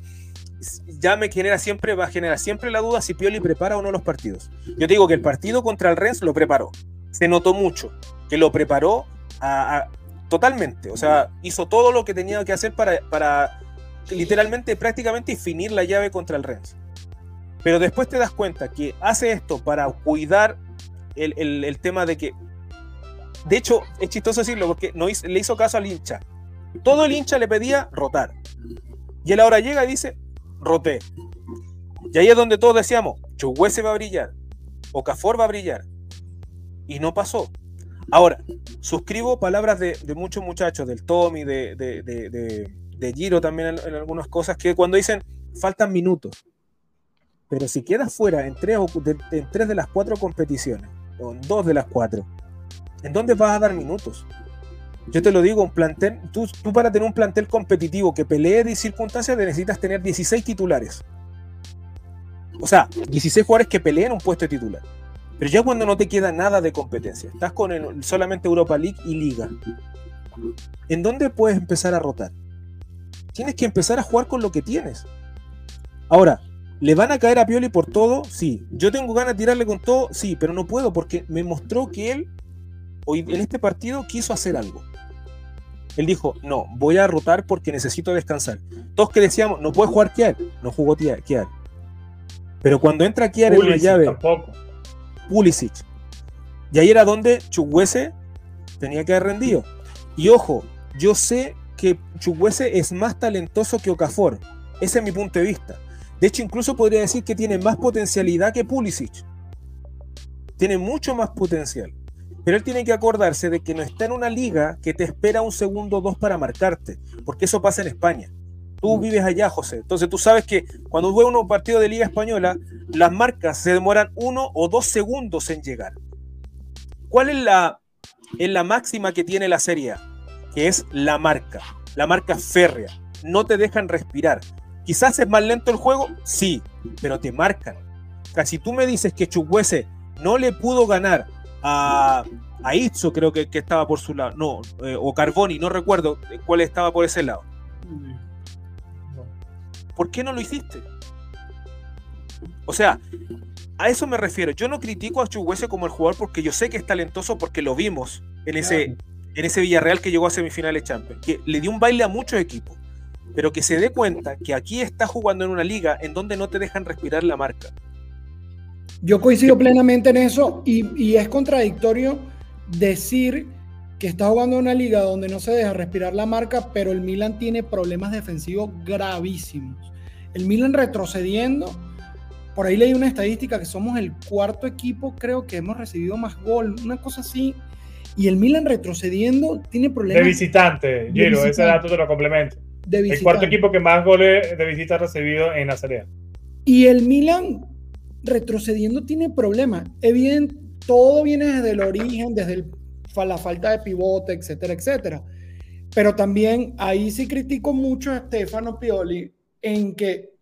ya me genera siempre, va a generar siempre la duda si Pioli prepara o no los partidos. Yo te digo que el partido contra el Rennes lo preparó se notó mucho, que lo preparó totalmente, o sea, hizo todo lo que tenía que hacer para, para literalmente, prácticamente definir la llave contra el Rennes. Pero después te das cuenta que hace esto para cuidar el, tema de que, de hecho, es chistoso decirlo porque no le hizo caso al hincha. Todo el hincha le pedía rotar. Y él ahora llega y dice, roté. Y ahí es donde todos decíamos, Chuguese va a brillar, Okafor va a brillar, y no pasó. Ahora, suscribo palabras de, muchos muchachos, del Tommy, de, de, Giro también en, algunas cosas, que cuando dicen faltan minutos. Pero si quedas fuera en tres, de las cuatro competiciones, o en dos de las cuatro, ¿en dónde vas a dar minutos? Yo te lo digo, un plantel, tú, para tener un plantel competitivo que pelee de circunstancias necesitas tener 16 titulares. O sea, 16 jugadores que peleen un puesto de titular. Pero ya cuando no te queda nada de competencia, estás con solamente Europa League y Liga, ¿en dónde puedes empezar a rotar? Tienes que empezar a jugar con lo que tienes. Ahora, ¿Le van a caer a Pioli por todo? Sí. ¿Yo tengo ganas de tirarle con todo? Sí, pero no puedo porque me mostró que él hoy en este partido quiso hacer algo. Él dijo, no, voy a rotar porque necesito descansar. Todos que decíamos, no puede jugar Kiar, no jugó Kiar. Pero cuando entra Kiar en una llave, tampoco. Pulisic. Y ahí era donde Chukwese tenía que haber rendido. Y ojo, yo sé que Chukwese es más talentoso que Okafor. Ese es mi punto de vista. De hecho, incluso podría decir que tiene más potencialidad que Pulisic. Tiene mucho más potencial. Pero él tiene que acordarse de que no está en una liga que te espera un segundo o dos para marcarte, porque eso pasa en España. Tú vives allá, José. Entonces tú sabes que cuando ve un partido de Liga Española, las marcas se demoran uno o dos segundos en llegar. ¿Cuál es la, es la máxima que tiene la Serie A? Que es la marca, la marca férrea. No te dejan respirar. Quizás es más lento el juego, sí, pero te marcan. Casi tú me dices que Chukwese no le pudo ganar a, a Itzo, creo que, estaba por su lado, no, eh, o Carboni, no recuerdo cuál estaba por ese lado. ¿Por qué no lo hiciste? O sea, a eso me refiero. Yo no critico a Chukwese como el jugador porque yo sé que es talentoso porque lo vimos en ese, en ese Villarreal que llegó a semifinales Champions, que le dio un baile a muchos equipos pero que se dé cuenta que aquí está jugando en una liga en donde no te dejan respirar la marca. Yo coincido plenamente en eso y, es contradictorio decir que está jugando en una liga donde no se deja respirar la marca, pero el Milan tiene problemas defensivos gravísimos. El Milan retrocediendo, por ahí leí una estadística que somos el cuarto equipo, creo que hemos recibido más gol, una cosa así. Y el Milan retrocediendo tiene problemas. De visitante, Giro, ese dato te lo complemento. El cuarto equipo que más goles de visita ha recibido en la Serie Y el Milan retrocediendo tiene problemas. Evidente, todo viene desde el origen, desde la falta de pivote, etcétera, etcétera. Pero también ahí sí critico mucho a Stefano Pioli en que,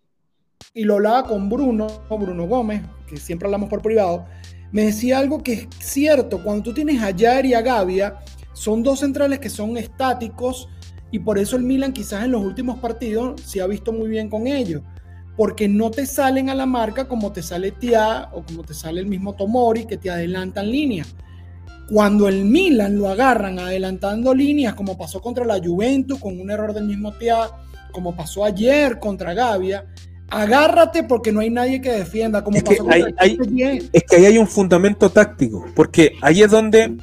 y lo hablaba con Bruno, Bruno Gómez, que siempre hablamos por privado, me decía algo que es cierto, cuando tú tienes a Jair y a Gavia, son dos centrales que son estáticos, y por eso el Milan quizás en los últimos partidos se ha visto muy bien con ellos. Porque no te salen a la marca como te sale Tia o como te sale el mismo Tomori que te adelantan líneas. Cuando el Milan lo agarran adelantando líneas, como pasó contra la Juventus con un error del mismo Tia, como pasó ayer contra Gavia, agárrate porque no hay nadie que defienda. Como es, que es que ahí hay un fundamento táctico, porque ahí es donde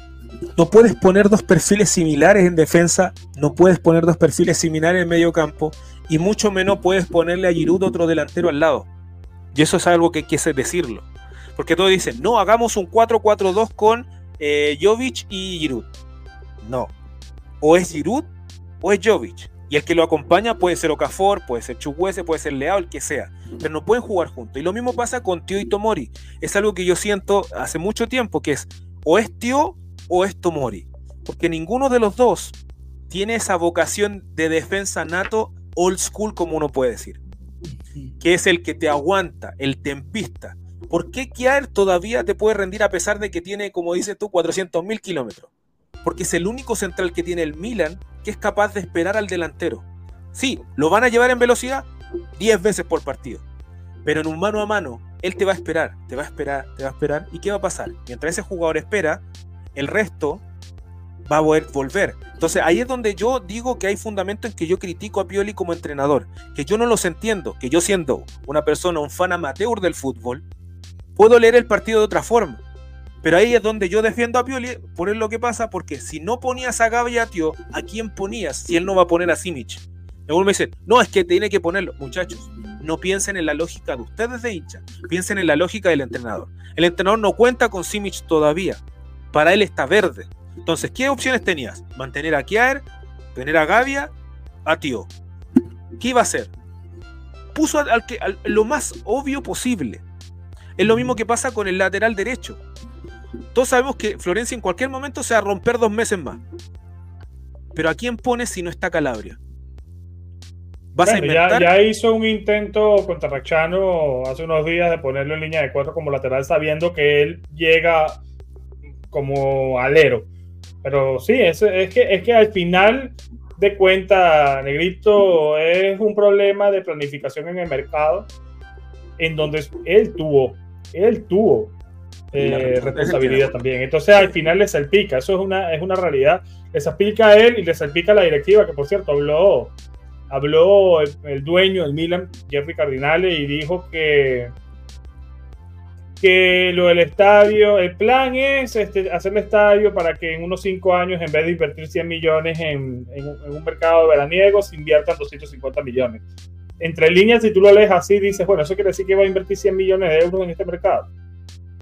no puedes poner dos perfiles similares en defensa, no puedes poner dos perfiles similares en medio campo y mucho menos puedes ponerle a Giroud otro delantero al lado. Y eso es algo que que decirlo. Porque todos dicen, no, hagamos un 4-4-2 con eh, Jovic y Giroud. No. O es Giroud o es Jovic. Y el que lo acompaña puede ser Okafor, puede ser Chukwese, puede ser Leao, el que sea. Pero no pueden jugar juntos. Y lo mismo pasa con Tío y Tomori. Es algo que yo siento hace mucho tiempo, que es o es Tío o es Tomori. Porque ninguno de los dos tiene esa vocación de defensa nato old school, como uno puede decir. Que es el que te aguanta, el tempista. ¿Por qué Kiar todavía te puede rendir a pesar de que tiene, como dices tú, 400 mil kilómetros? Porque es el único central que tiene el Milan que es capaz de esperar al delantero. Sí, lo van a llevar en velocidad 10 veces por partido. Pero en un mano a mano, él te va a esperar, te va a esperar, te va a esperar. ¿Y qué va a pasar? Mientras ese jugador espera, el resto va a volver. Entonces ahí es donde yo digo que hay fundamento en que yo critico a Pioli como entrenador, que yo no los entiendo, que yo siendo una persona, un fan amateur del fútbol, puedo leer el partido de otra forma. Pero ahí es donde yo defiendo a Pioli por lo que pasa, porque si no ponías a Gaby a Tío, ¿a quién ponías si él no va a poner a Simic? Luego me dicen, no, es que tiene que ponerlo. Muchachos, no piensen en la lógica de ustedes de hincha, piensen en la lógica del entrenador. El entrenador no cuenta con Simic todavía para él está verde. Entonces, ¿qué opciones tenías? Mantener a Kiaer, tener a Gavia, a Tío. ¿Qué iba a hacer? Puso al, que, lo más obvio posible. Es lo mismo que pasa con el lateral derecho. Todos sabemos que Florencia en cualquier momento se va a romper dos meses más. Pero ¿a quién pones si no está Calabria? ¿Vas a inventar? Ya, hizo un intento contra Rachano hace unos días de ponerlo en línea de cuatro como lateral, sabiendo que él llega como alero. Pero sí, es, es, que, es que al final de cuenta, Negrito, es un problema de planificación en el mercado. en donde él tuvo, él tuvo eh, responsabilidad también. Entonces al final le salpica, eso es una, es una realidad. Le salpica a él y le salpica a la directiva, que por cierto habló, habló el, dueño del Milan, Jeffrey Cardinale, y dijo que que lo del estadio, el plan es este, hacer el estadio para que en unos cinco años, en vez de invertir 100 millones en, en, un mercado veraniego, se inviertan 250 millones. Entre líneas, si tú lo lees así, dices, bueno, eso quiere decir que va a invertir 100 millones de euros en este mercado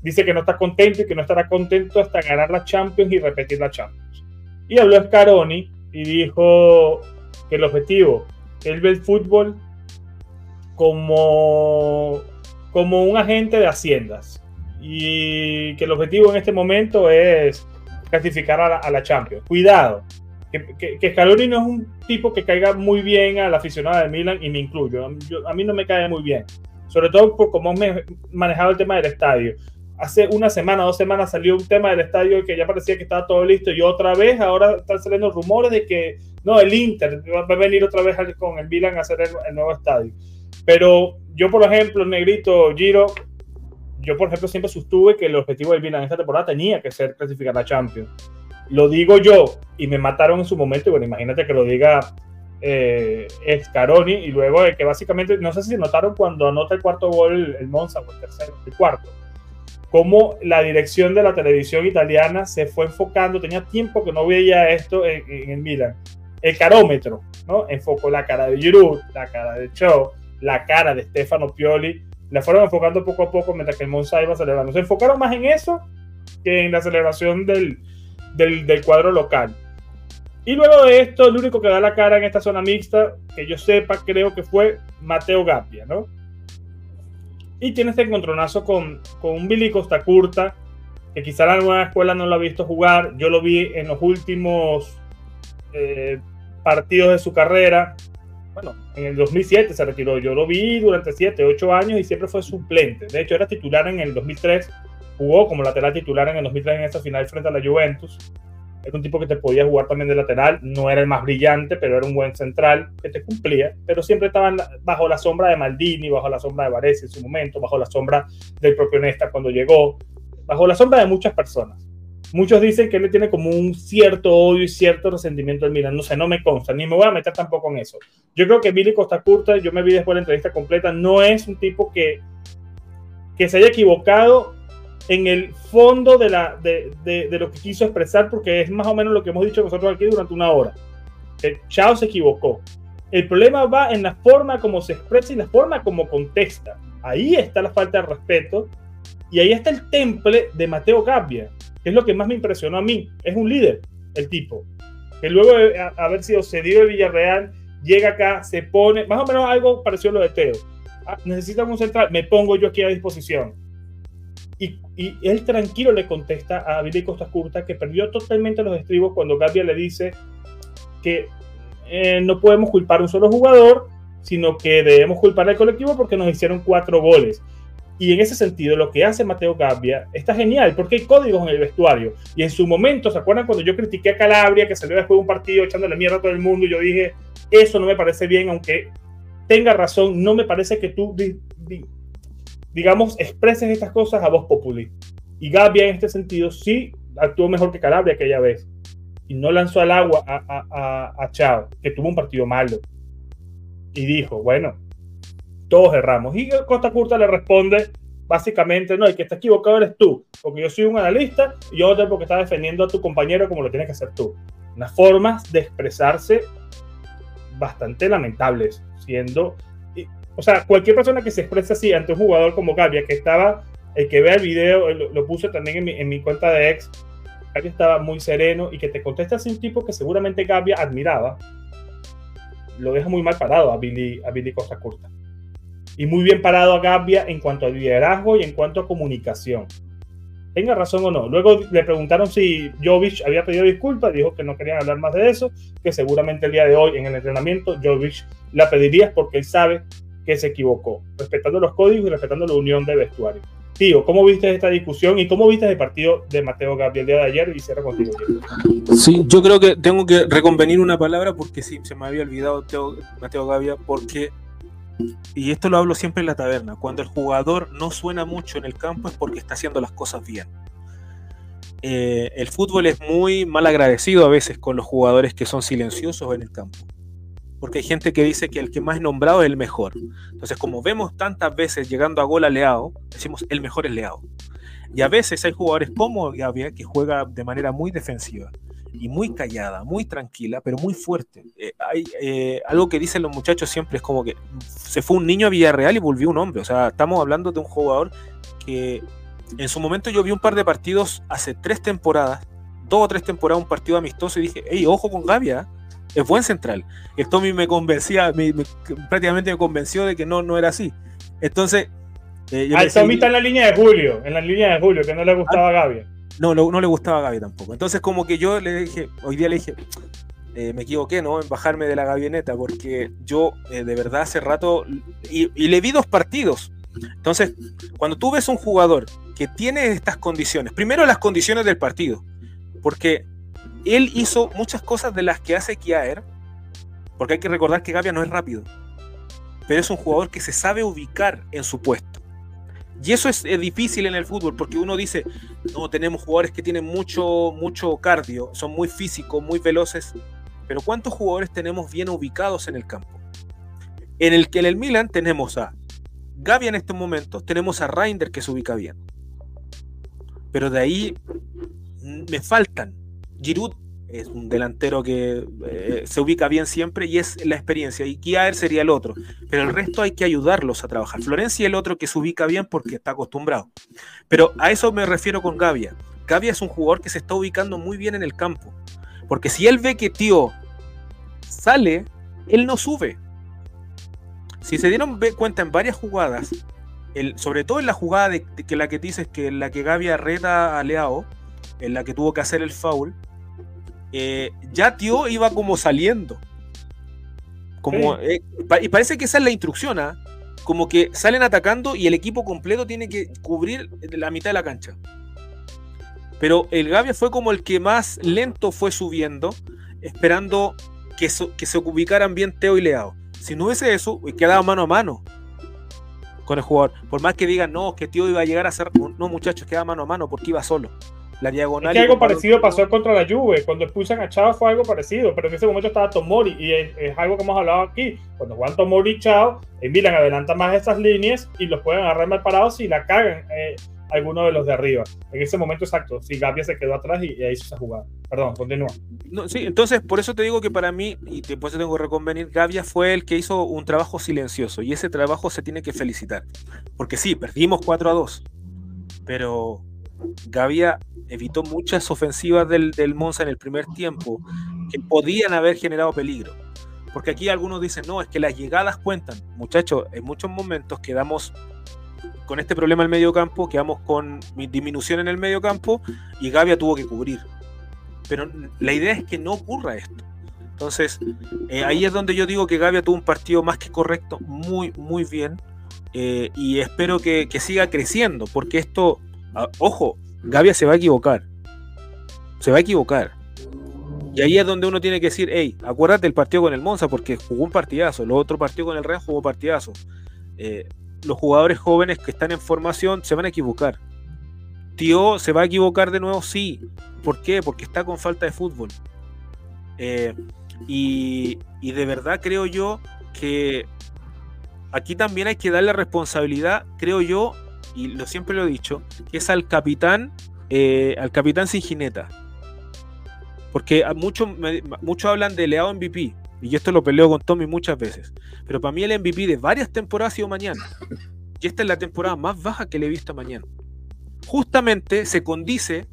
dice que no está contento y que no estará contento hasta ganar la Champions y repetir la Champions. Y habló Scaroni y dijo que el objetivo, él ve el fútbol como, como un agente de haciendas y que el objetivo en este momento es clasificar a la, Champions. Cuidado, que, que, Scaloni no es un tipo que caiga muy bien a la aficionada de Milan y me incluyo. a mí no me cae muy bien, sobre todo por cómo me manejado el tema del estadio hace una semana, dos semanas salió un tema del estadio que ya parecía que estaba todo listo y otra vez ahora están saliendo rumores de que no, el Inter va a venir otra vez con el Milan a hacer el, nuevo estadio. Pero yo, por ejemplo, Negrito, Giro, yo, por ejemplo, siempre sostuve que el objetivo del Milan esta temporada tenía que ser clasificar a Champions. Lo digo yo y me mataron en su momento y bueno, imagínate que lo diga eh, Scaroni y luego de que básicamente, no sé si notaron cuando anota el cuarto gol el Monza o el tercero, el cuarto cómo la dirección de la televisión italiana se fue enfocando, tenía tiempo que no veía esto en, el Milan. El carómetro, ¿no? Enfocó la cara de Giroud, la cara de Cho, la cara de Stefano Pioli, la fueron enfocando poco a poco mientras que el Monza iba celebrando. Se enfocaron más en eso que en la celebración del, del, del cuadro local. Y luego de esto, el único que da la cara en esta zona mixta, que yo sepa, creo que fue Mateo Gappia, ¿no? Y tiene este encontronazo con, con un Billy Costa Curta, que quizá la nueva escuela no lo ha visto jugar. Yo lo vi en los últimos eh, partidos de su carrera. En el 2007 se retiró. Yo lo vi durante 7, 8 años y siempre fue suplente. De hecho, era titular en el 2003. Jugó como lateral titular en el 2003 en esta final frente a la Juventus. Era un tipo que te podía jugar también de lateral, no era el más brillante, pero era un buen central que te cumplía, pero siempre estaba bajo la sombra de Maldini, bajo la sombra de Varese en su momento, bajo la sombra del propio Nesta cuando llegó, bajo la sombra de muchas personas. Muchos dicen que él tiene como un cierto odio y cierto resentimiento al Milan. No sé, no me consta, ni me voy a meter tampoco en eso. Yo creo que Billy Costa Curta, yo me vi después de la entrevista completa, no es un tipo que, que se haya equivocado en el fondo de, la, de, de, lo que quiso expresar, porque es más o menos lo que hemos dicho nosotros aquí durante una hora. Que Chao se equivocó. El problema va en la forma como se expresa y la forma como contesta. Ahí está la falta de respeto y ahí está el temple de Mateo Gabbia, es lo que más me impresionó a mí. Es un líder, el tipo. Que luego de haber sido cedido de Villarreal, llega acá, se pone, más o menos algo parecido a lo de Teo. Ah, necesitan un central, me pongo yo aquí a disposición y, él tranquilo le contesta a Billy Costa Curta que perdió totalmente los estribos cuando Gabriel le dice que eh, no podemos culpar a un solo jugador, sino que debemos culpar al colectivo porque nos hicieron cuatro goles. Y en ese sentido, lo que hace Mateo Gabbia está genial, porque hay códigos en el vestuario. Y en su momento, ¿se acuerdan cuando yo critiqué a Calabria, que salió después de un partido echándole mierda a todo el mundo? Y yo dije, eso no me parece bien, aunque tenga razón, no me parece que tú digamos, expreses estas cosas a voz populi. Y Gabbia en este sentido sí actuó mejor que Calabria aquella vez. Y no lanzó al agua a, a, a, Chao, que tuvo un partido malo. Y dijo, bueno, todos erramos. Y Costa Curta le responde básicamente, no, el que está equivocado eres tú, porque yo soy un analista y yo otro porque está defendiendo a tu compañero como lo tienes que hacer tú. Unas formas de expresarse bastante lamentables, siendo o sea, cualquier persona que se exprese así ante un jugador como Gabia, que estaba, el que vea el video, lo, puse también en mi, cuenta de ex, Gabia estaba muy sereno y que te contesta así un tipo que seguramente Gabia admiraba, lo deja muy mal parado a Billy, a Billy Costa Curta. Y muy bien parado a Gabia en cuanto a liderazgo y en cuanto a comunicación. Tenga razón o no. Luego le preguntaron si Jovic había pedido disculpas, dijo que no querían hablar más de eso, que seguramente el día de hoy en el entrenamiento Jovic la pediría porque él sabe que se equivocó, respetando los códigos y respetando la unión de vestuario. Tío, ¿cómo viste esta discusión y cómo viste el partido de Mateo Gabriel día de ayer? Y cierra contigo. Sí, yo creo que tengo que reconvenir una palabra porque sí, se me había olvidado Mateo Gavia, porque y esto lo hablo siempre en la taberna, cuando el jugador no suena mucho en el campo es porque está haciendo las cosas bien. Eh, el fútbol es muy mal agradecido a veces con los jugadores que son silenciosos en el campo. Porque hay gente que dice que el que más es nombrado es el mejor. Entonces, como vemos tantas veces llegando a gol a Leao, decimos el mejor es Leao. Y a veces hay jugadores como Gabriel que juega de manera muy defensiva y muy callada, muy tranquila, pero muy fuerte. Eh, hay eh, algo que dicen los muchachos siempre es como que se fue un niño a Villarreal y volvió un hombre. O sea, estamos hablando de un jugador que en su momento yo vi un par de partidos hace tres temporadas, dos o tres temporadas, un partido amistoso y dije, hey, ojo con Gavia, es buen central. El Tommy me convencía, prácticamente me convenció de que no, no era así. Entonces... Eh, Al Tommy está en la línea de Julio, en la línea de Julio, que no le gustaba a Gavia. No, no, le gustaba a Gaby tampoco. Entonces como que yo le dije, hoy día le dije, eh, me equivoqué, ¿no? En bajarme de la gavioneta, porque yo eh, de verdad hace rato, y, y, le vi dos partidos. Entonces, cuando tú ves un jugador que tiene estas condiciones, primero las condiciones del partido, porque él hizo muchas cosas de las que hace Kiaer, porque hay que recordar que Gavia no es rápido, pero es un jugador que se sabe ubicar en su puesto. Y eso es, difícil en el fútbol porque uno dice, no, tenemos jugadores que tienen mucho, mucho cardio, son muy físicos, muy veloces, pero ¿cuántos jugadores tenemos bien ubicados en el campo? En el que en el Milan tenemos a Gavi en estos momentos, tenemos a Reinder que se ubica bien. Pero de ahí mm, me faltan. Giroud es un delantero que eh, se ubica bien siempre y es la experiencia. Y Kiaer sería el otro. Pero el resto hay que ayudarlos a trabajar. Florencia el otro que se ubica bien porque está acostumbrado. Pero a eso me refiero con Gavia. Gavia es un jugador que se está ubicando muy bien en el campo. Porque si él ve que tío sale, él no sube. Si se dieron cuenta en varias jugadas, sobre todo en la jugada que la que dices que en la que Gavia reta a Leao, en la que tuvo que hacer el foul, eh, ya tío iba como saliendo. Como, eh, y parece que esa es la instrucción, ¿ah? como que salen atacando y el equipo completo tiene que cubrir la mitad de la cancha. Pero el Gavia fue como el que más lento fue subiendo, esperando que, que se ubicaran bien Teo y Leao. Si no hubiese eso, quedaba mano a mano con el jugador. Por más que digan, no, que tío iba a llegar a ser. No, muchachos, quedaba mano a mano porque iba solo la diagonal. Es que algo parecido pasó contra la Juve. Cuando expulsan a Chao fue algo parecido, pero en ese momento estaba Tomori y es, algo que hemos hablado aquí. Cuando juegan Tomori y Chao, en Milan adelanta más esas líneas y los pueden agarrar mal parados y la cagan eh, alguno de los de arriba. En ese momento exacto, si Gabia se quedó atrás y, ahí se esa jugada. Perdón, continúa. No, sí, entonces por eso te digo que para mí, y después tengo que reconvenir, Gavia fue el que hizo un trabajo silencioso y ese trabajo se tiene que felicitar. Porque sí, perdimos 4 a 2, pero Gavia evitó muchas ofensivas del, del Monza en el primer tiempo que podían haber generado peligro. Porque aquí algunos dicen, no, es que las llegadas cuentan. Muchachos, en muchos momentos quedamos con este problema en el medio campo, quedamos con disminución en el medio campo y Gavia tuvo que cubrir. Pero la idea es que no ocurra esto. Entonces, eh, ahí es donde yo digo que Gavia tuvo un partido más que correcto, muy, muy bien. Eh, y espero que, que, siga creciendo, porque esto ojo, Gavia se va a equivocar. Se va a equivocar. Y ahí es donde uno tiene que decir, hey, acuérdate el partido con el Monza porque jugó un partidazo, el otro partido con el Real jugó partidazo. Eh, los jugadores jóvenes que están en formación se van a equivocar. Tío, ¿se va a equivocar de nuevo? Sí. ¿Por qué? Porque está con falta de fútbol. Eh, y, y de verdad creo yo que aquí también hay que darle responsabilidad, creo yo, y lo siempre lo he dicho, que es al capitán, eh, al capitán sin jineta. Porque muchos mucho hablan de Leao MVP, y yo esto lo peleo con Tommy muchas veces. Pero para mí el MVP de varias temporadas ha sido mañana. Y esta es la temporada más baja que le he visto mañana. Justamente se condice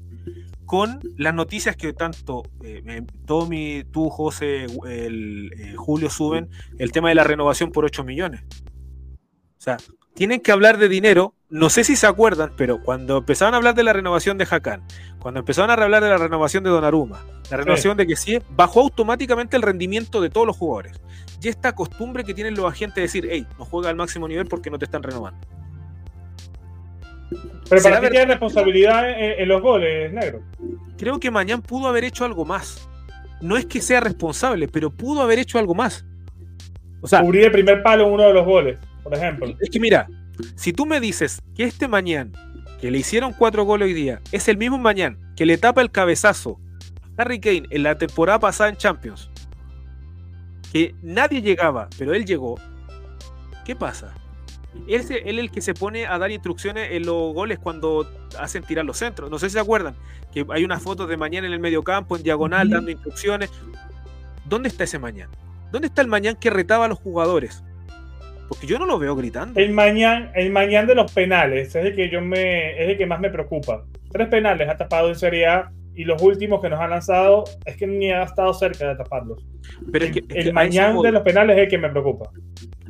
con las noticias que tanto eh, Tommy, tú, José, el, eh, Julio suben, el tema de la renovación por 8 millones. O sea, tienen que hablar de dinero. No sé si se acuerdan, pero cuando empezaron a hablar de la renovación de Hakan, cuando empezaron a hablar de la renovación de Donnarumma, la renovación de que sí, bajó automáticamente el rendimiento de todos los jugadores. Y esta costumbre que tienen los agentes de decir, hey, no juega al máximo nivel porque no te están renovando. Pero para ti tiene responsabilidad en, los goles, negro. Creo que mañana pudo haber hecho algo más. No es que sea responsable, pero pudo haber hecho algo más. O sea, cubrir el primer palo en uno de los goles, por ejemplo. Es que mira, si tú me dices que este mañana, que le hicieron cuatro goles hoy día, es el mismo mañana que le tapa el cabezazo a Harry Kane en la temporada pasada en Champions, que nadie llegaba, pero él llegó, ¿qué pasa? Él es el que se pone a dar instrucciones en los goles cuando hacen tirar los centros. No sé si se acuerdan que hay unas fotos de mañana en el medio campo, en diagonal, dando instrucciones. ¿Dónde está ese mañana? ¿Dónde está el mañana que retaba a los jugadores? Porque yo no lo veo gritando. El mañana, el mañana de los penales es el que yo me, es el que más me preocupa. Tres penales ha tapado en Serie A y los últimos que nos han lanzado es que ni ha estado cerca de taparlos. Pero el, es el mañana de los penales es el que me preocupa.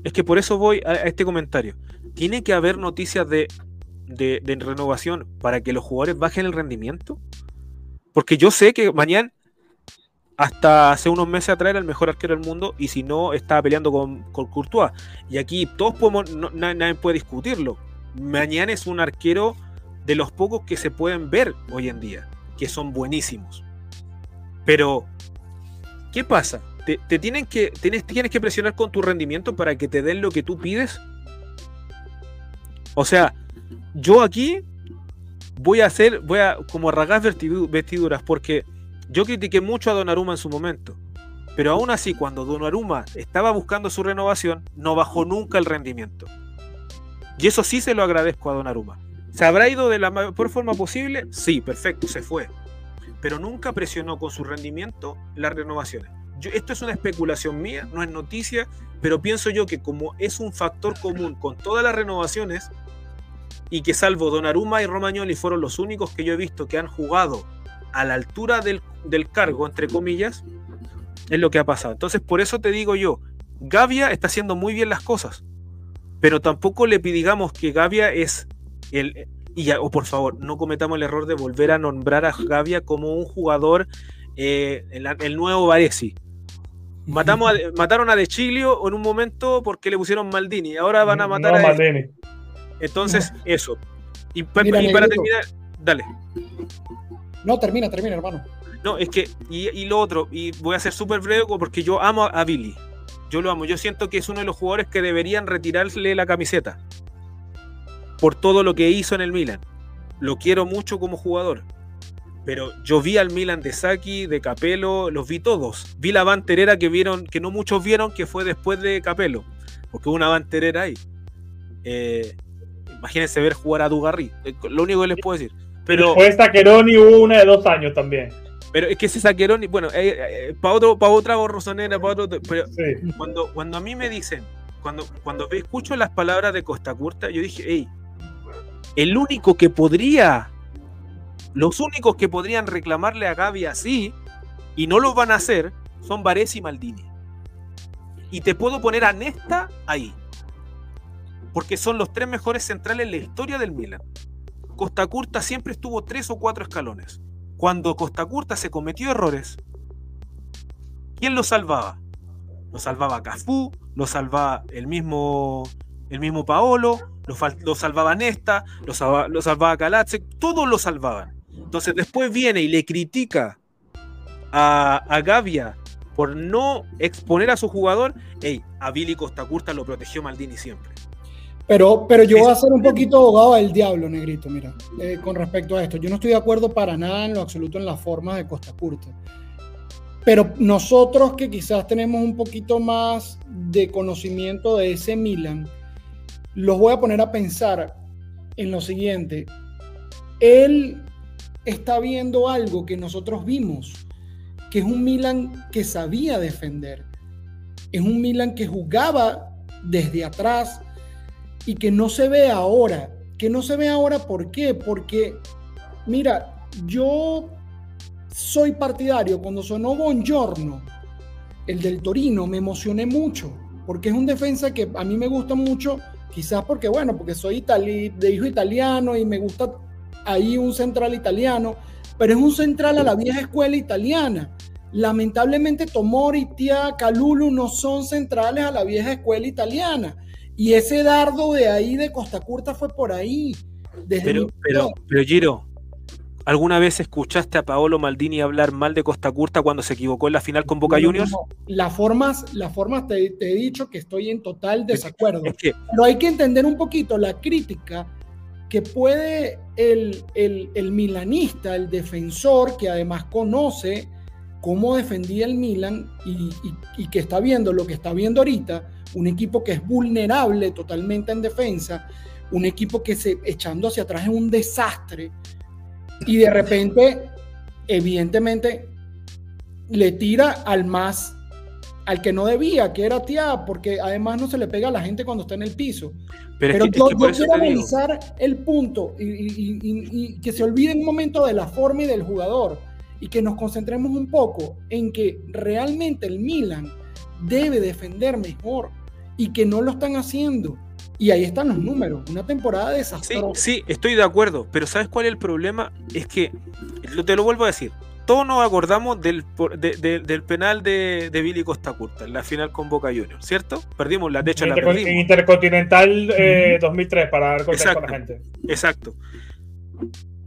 Es que por eso voy a, este comentario. Tiene que haber noticias de, de, de renovación para que los jugadores bajen el rendimiento. Porque yo sé que mañana hasta hace unos meses atrás era el mejor arquero del mundo y si no estaba peleando con, con Courtois. Y aquí todos podemos, nadie puede discutirlo. Mañana es un arquero de los pocos que se pueden ver hoy en día, que son buenísimos. Pero, ¿qué pasa? ¿Te, tienen que, tienes, tienes que presionar con tu rendimiento para que te den lo que tú pides? O sea, yo aquí voy a hacer, voy a como rasgar vestiduras porque yo critiqué mucho a Donnarumma en su momento, pero aún así cuando Donnarumma estaba buscando su renovación, no bajó nunca el rendimiento. Y eso sí se lo agradezco a Donnarumma. ¿Se habrá ido de la mejor forma posible? Sí, perfecto, se fue. Pero nunca presionó con su rendimiento las renovaciones. esto es una especulación mía, no es noticia, pero pienso yo que como es un factor común con todas las renovaciones, y que salvo Donnarumma y Romagnoli fueron los únicos que yo he visto que han jugado a la altura del, cargo, entre comillas, es lo que ha pasado. Entonces, por eso te digo yo, Gavia está haciendo muy bien las cosas, pero tampoco le pidigamos que Gavia es el... Y ya, o por favor, no cometamos el error de volver a nombrar a Gavia como un jugador, eh, el, nuevo Varesi. Matamos mataron a De Chilio en un momento porque le pusieron Maldini, ahora van a matar a... Maldini. Entonces, eso. Y, y para terminar, dale. No, termina, termina, hermano. No, es que, y, lo otro, y voy a ser súper breve porque yo amo a Billy. Yo lo amo. Yo siento que es uno de los jugadores que deberían retirarle la camiseta. Por todo lo que hizo en el Milan. Lo quiero mucho como jugador. Pero yo vi al Milan de Saki, de Capello, los vi todos. Vi la banterera que vieron, que no muchos vieron, que fue después de Capello. Porque hubo una banterera ahí. Eh, imagínense ver jugar a Dugarry. Eh, lo único que les puedo decir. Pero, Después Taqueroni hubo una de dos años también. Pero es que ese Taqueroni, bueno, eh, eh, para otro, para otra borrosonera, para otro. Pero cuando, cuando a mí me dicen, cuando, cuando escucho las palabras de Costa Curta, yo dije, hey, el único que podría, los únicos que podrían reclamarle a Gaby así, y no lo van a hacer, son Vares y Maldini. Y te puedo poner a Nesta ahí. Porque son los tres mejores centrales en la historia del Milan. Costa Curta siempre estuvo tres o cuatro escalones. Cuando Costa Curta se cometió errores, ¿quién lo salvaba? Lo salvaba Cafú, lo salvaba el mismo, el mismo Paolo, lo, salvaba Nesta, lo salvaba, salvaba todos lo salvaban. Entonces después viene y le critica a, a Gavia por no exponer a su jugador. Hey, a Billy Costa Curta lo protegió Maldini siempre. Pero, pero yo voy a ser un poquito abogado del diablo, negrito, mira, eh, con respecto a esto. Yo no estoy de acuerdo para nada en lo absoluto en la forma de Costa Curta. Pero nosotros que quizás tenemos un poquito más de conocimiento de ese Milan, los voy a poner a pensar en lo siguiente. Él está viendo algo que nosotros vimos, que es un Milan que sabía defender. Es un Milan que jugaba desde atrás, y que no se ve ahora. Que no se ve ahora, ¿por qué? Porque, mira, yo soy partidario. Cuando sonó Bongiorno, el del Torino, me emocioné mucho, porque es un defensa que a mí me gusta mucho, quizás porque, bueno, porque soy de hijo italiano y me gusta ahí un central italiano, pero es un central a la vieja escuela italiana. Lamentablemente Tomori, Tia, Calulu no son centrales a la vieja escuela italiana. Y ese dardo de ahí de Costa Curta fue por ahí. pero, pero, pero Giro, ¿Alguna vez escuchaste a Paolo Maldini hablar mal de Costa Curta cuando se equivocó en la final con Boca Juniors? Las formas, las formas te, he dicho que estoy en total desacuerdo. Pero hay que entender un poquito la crítica que puede el, el, milanista, el defensor, que además conoce cómo defendía el Milan y, y, que está viendo lo que está viendo ahorita, un equipo que es vulnerable totalmente en defensa, un equipo que se echando hacia atrás es un desastre y de repente, evidentemente, le tira al más, al que no debía, que era Tia, porque además no se le pega a la gente cuando está en el piso. Pero, yo, quiero analizar el punto y, que se olvide un momento de la forma y del jugador y que nos concentremos un poco en que realmente el Milan debe defender mejor y que no lo están haciendo. Y ahí están los números, una temporada desastrosa. Sí, sí, estoy de acuerdo, pero ¿sabes cuál es el problema? Es que, te lo vuelvo a decir, todos nos acordamos del, del penal de, Billy Costa Curta, en la final con Boca Juniors, ¿cierto? Perdimos, la, de hecho la perdimos. En Intercontinental 2003, eh, para dar contexto a la gente. Exacto.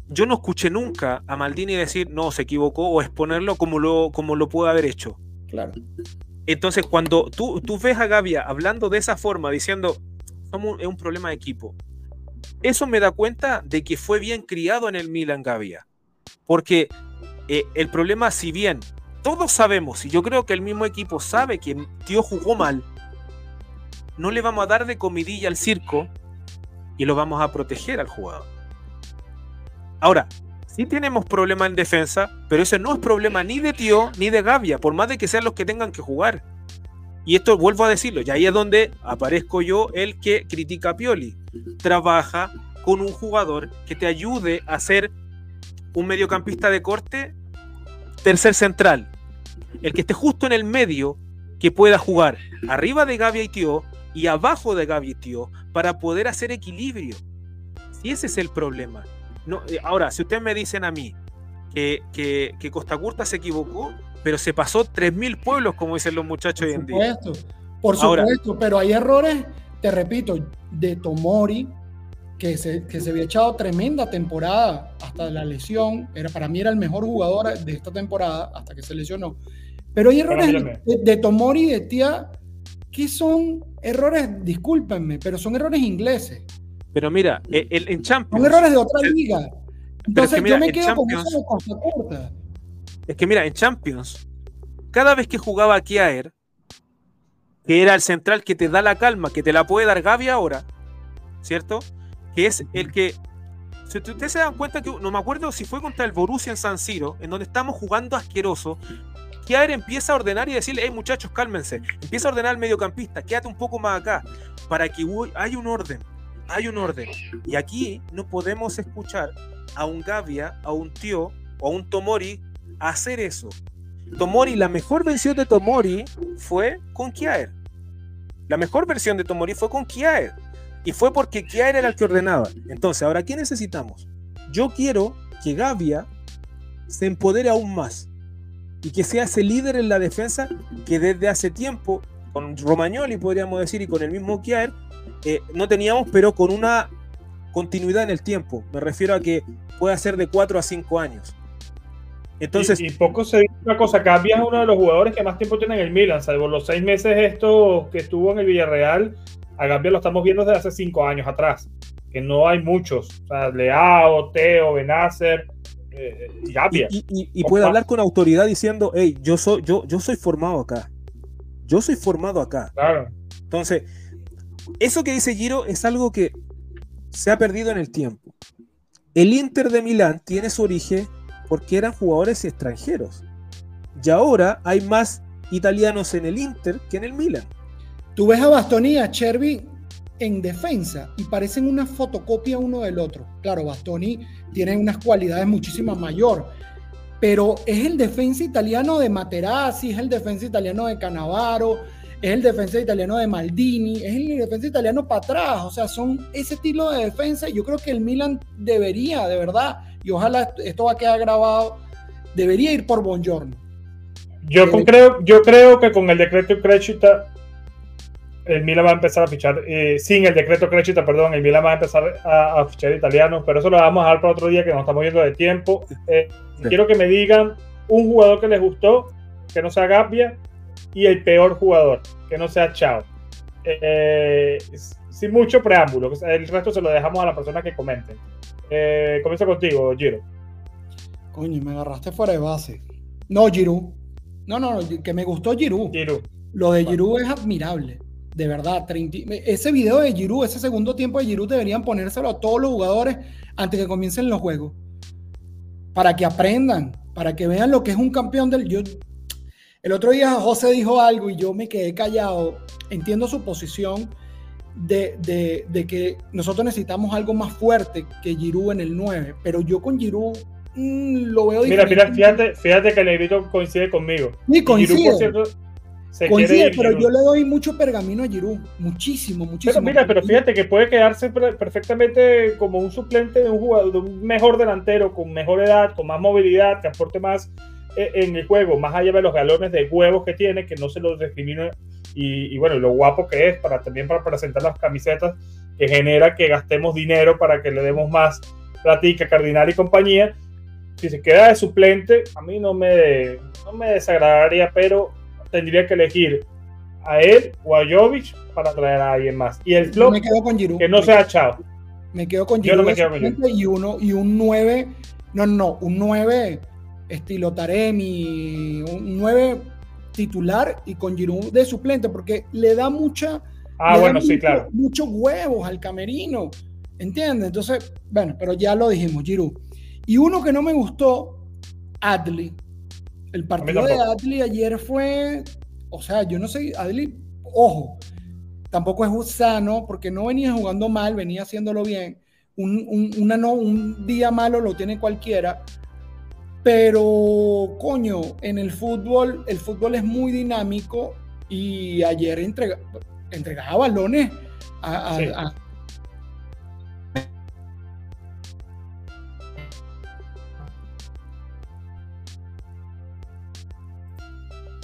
Yo no escuché nunca a Maldini decir, no, se equivocó, o exponerlo como lo, como lo pudo haber hecho. Claro. Entonces, cuando tú, tú ves a Gavia hablando de esa forma, diciendo, es un problema de equipo. Eso me da cuenta de que fue bien criado en el Milan Gavia. Porque eh, el problema, si bien todos sabemos, y yo creo que el mismo equipo sabe que Tío jugó mal, no le vamos a dar de comidilla al circo y lo vamos a proteger al jugador. Ahora, sí tenemos problema en defensa, pero ese no es problema ni de Tío ni de Gavia, por más de que sean los que tengan que jugar. Y esto vuelvo a decirlo, y ahí es donde aparezco yo, el que critica a Pioli. Trabaja con un jugador que te ayude a ser un mediocampista de corte, tercer central. El que esté justo en el medio, que pueda jugar arriba de Gaby y Tío y abajo de Gaby y Tío para poder hacer equilibrio. Si ese es el problema. No, eh, ahora, si ustedes me dicen a mí que, que, que Costa Curta se equivocó, pero se pasó 3.000 pueblos, como dicen los muchachos hoy en día. Por supuesto, pero hay errores, te repito, de Tomori, que se, que se había echado tremenda temporada hasta la lesión, era, para mí era el mejor jugador de esta temporada hasta que se lesionó. Pero hay errores de, Tomori y de Tía que son errores, discúlpenme, pero son errores ingleses. Pero mira, el, en Champions. Son errores de otra liga. Entonces yo me quedo con eso Corta. Es que mira, en Champions, cada vez que jugaba Kiaer, que era el central que te da la calma, que te la puede dar Gaby ahora, ¿cierto? Que es el que. Si ustedes se dan cuenta que no me acuerdo si fue contra el Borussia en San Siro, en donde estamos jugando asqueroso, Kiaer empieza a ordenar y decirle, hey muchachos, cálmense. Empieza a ordenar al mediocampista, quédate un poco más acá, para que haya un orden. Hay un orden. Y aquí no podemos escuchar a un Gavia, a un Tío o a un Tomori hacer eso. Tomori, la mejor versión de Tomori fue con Kiaer. La mejor versión de Tomori fue con Kiaer. Y fue porque Kiaer era el que ordenaba. Entonces, ahora, ¿qué necesitamos? Yo quiero que Gavia se empodere aún más. Y que sea ese líder en la defensa que desde hace tiempo, con Romagnoli podríamos decir, y con el mismo Kiaer, eh, no teníamos, pero con una continuidad en el tiempo. Me refiero a que pueda ser de 4 a 5 años. Entonces, y, poco se dice una cosa, Cambia es uno de los jugadores que más tiempo tiene en el Milan, salvo los seis meses esto que estuvo en el Villarreal, a Gambia lo estamos viendo desde hace cinco años atrás, que no hay muchos, o sea, Leao, Teo, Benacer, eh, y Y, puede hablar con autoridad diciendo, hey, yo soy, yo, yo soy formado acá, yo soy formado acá. Claro. Entonces, eso que dice Giro es algo que se ha perdido en el tiempo. El Inter de Milán tiene su origen porque eran jugadores extranjeros. Y ahora hay más italianos en el Inter que en el Milan. Tú ves a Bastoni y a Chervi en defensa y parecen una fotocopia uno del otro. Claro, Bastoni tiene unas cualidades muchísimo mayor, pero es el defensa italiano de Materazzi, es el defensa italiano de Canavaro, es el defensa italiano de Maldini, es el defensa italiano para atrás, o sea, son ese estilo de defensa. Yo creo que el Milan debería, de verdad, y ojalá esto va a quedar grabado, debería ir por Bongiorno. Yo, creo, yo creo que con el decreto Crescita el Milan va a empezar a fichar, eh, sin el decreto Crescita, perdón, el Milan va a empezar a, fichar italianos, pero eso lo vamos a dar para otro día que nos estamos viendo de tiempo. Eh, quiero que me digan un jugador que les gustó, que no sea Gabbia, y el peor jugador, que no sea Chao. Eh, sin mucho preámbulo, el resto se lo dejamos a la persona que comenten. comienzo contigo, Giro. Coño, me agarraste fuera de base. No, Giroud. No, no, que me gustó Giroud. Giroud. Lo de Giroud es admirable. De verdad, ese video de Giroud, ese segundo tiempo de Giroud deberían ponérselo a todos los jugadores antes que comiencen los juegos. Para que aprendan, para que vean lo que es un campeón del... Yo, el otro día José dijo algo y yo me quedé callado. Entiendo su posición de, que nosotros necesitamos algo más fuerte que Giroud en el 9, pero yo con Giroud mm, lo veo Mira, mira, fíjate, fíjate que el negrito coincide conmigo. Sí, coincide. Coincide, pero yo le doy mucho pergamino a Giroud, muchísimo, muchísimo. Pero mira, pero fíjate que puede quedarse perfectamente como un suplente de un jugador, de un mejor delantero, con mejor edad, con más movilidad, que aporte más en el juego, más allá de los galones de huevos que tiene, que no se los discrimina y, y, bueno, lo guapo que es para también para presentar las camisetas que genera que gastemos dinero para que le demos más platica, Cardinal y compañía. Si se queda de suplente, a mí no me, no me desagradaría, pero tendría que elegir a él o a Jovic para traer a alguien más. Y el flop, me quedo con Giroud. que no sea Chao. Me quedo con Giroud. Yo no me quedo con Giroud. Y, uno, y un 9, no, no, un 9 estilo Taremi, un 9 titular y con Giroud de suplente, porque le da mucha... Ah, bueno, sí, claro. Muchos huevos al camerino, ¿entiendes? Entonces, bueno, pero ya lo dijimos, Giroud. Y uno que no me gustó, Adley. El partido de Adli ayer fue, o sea, yo no sé, Adli, ojo, tampoco es sano porque no venía jugando mal, venía haciéndolo bien. Un, una no, un día malo lo tiene cualquiera, pero coño, en el fútbol, el fútbol es muy dinámico y ayer entrega, entregaba balones a,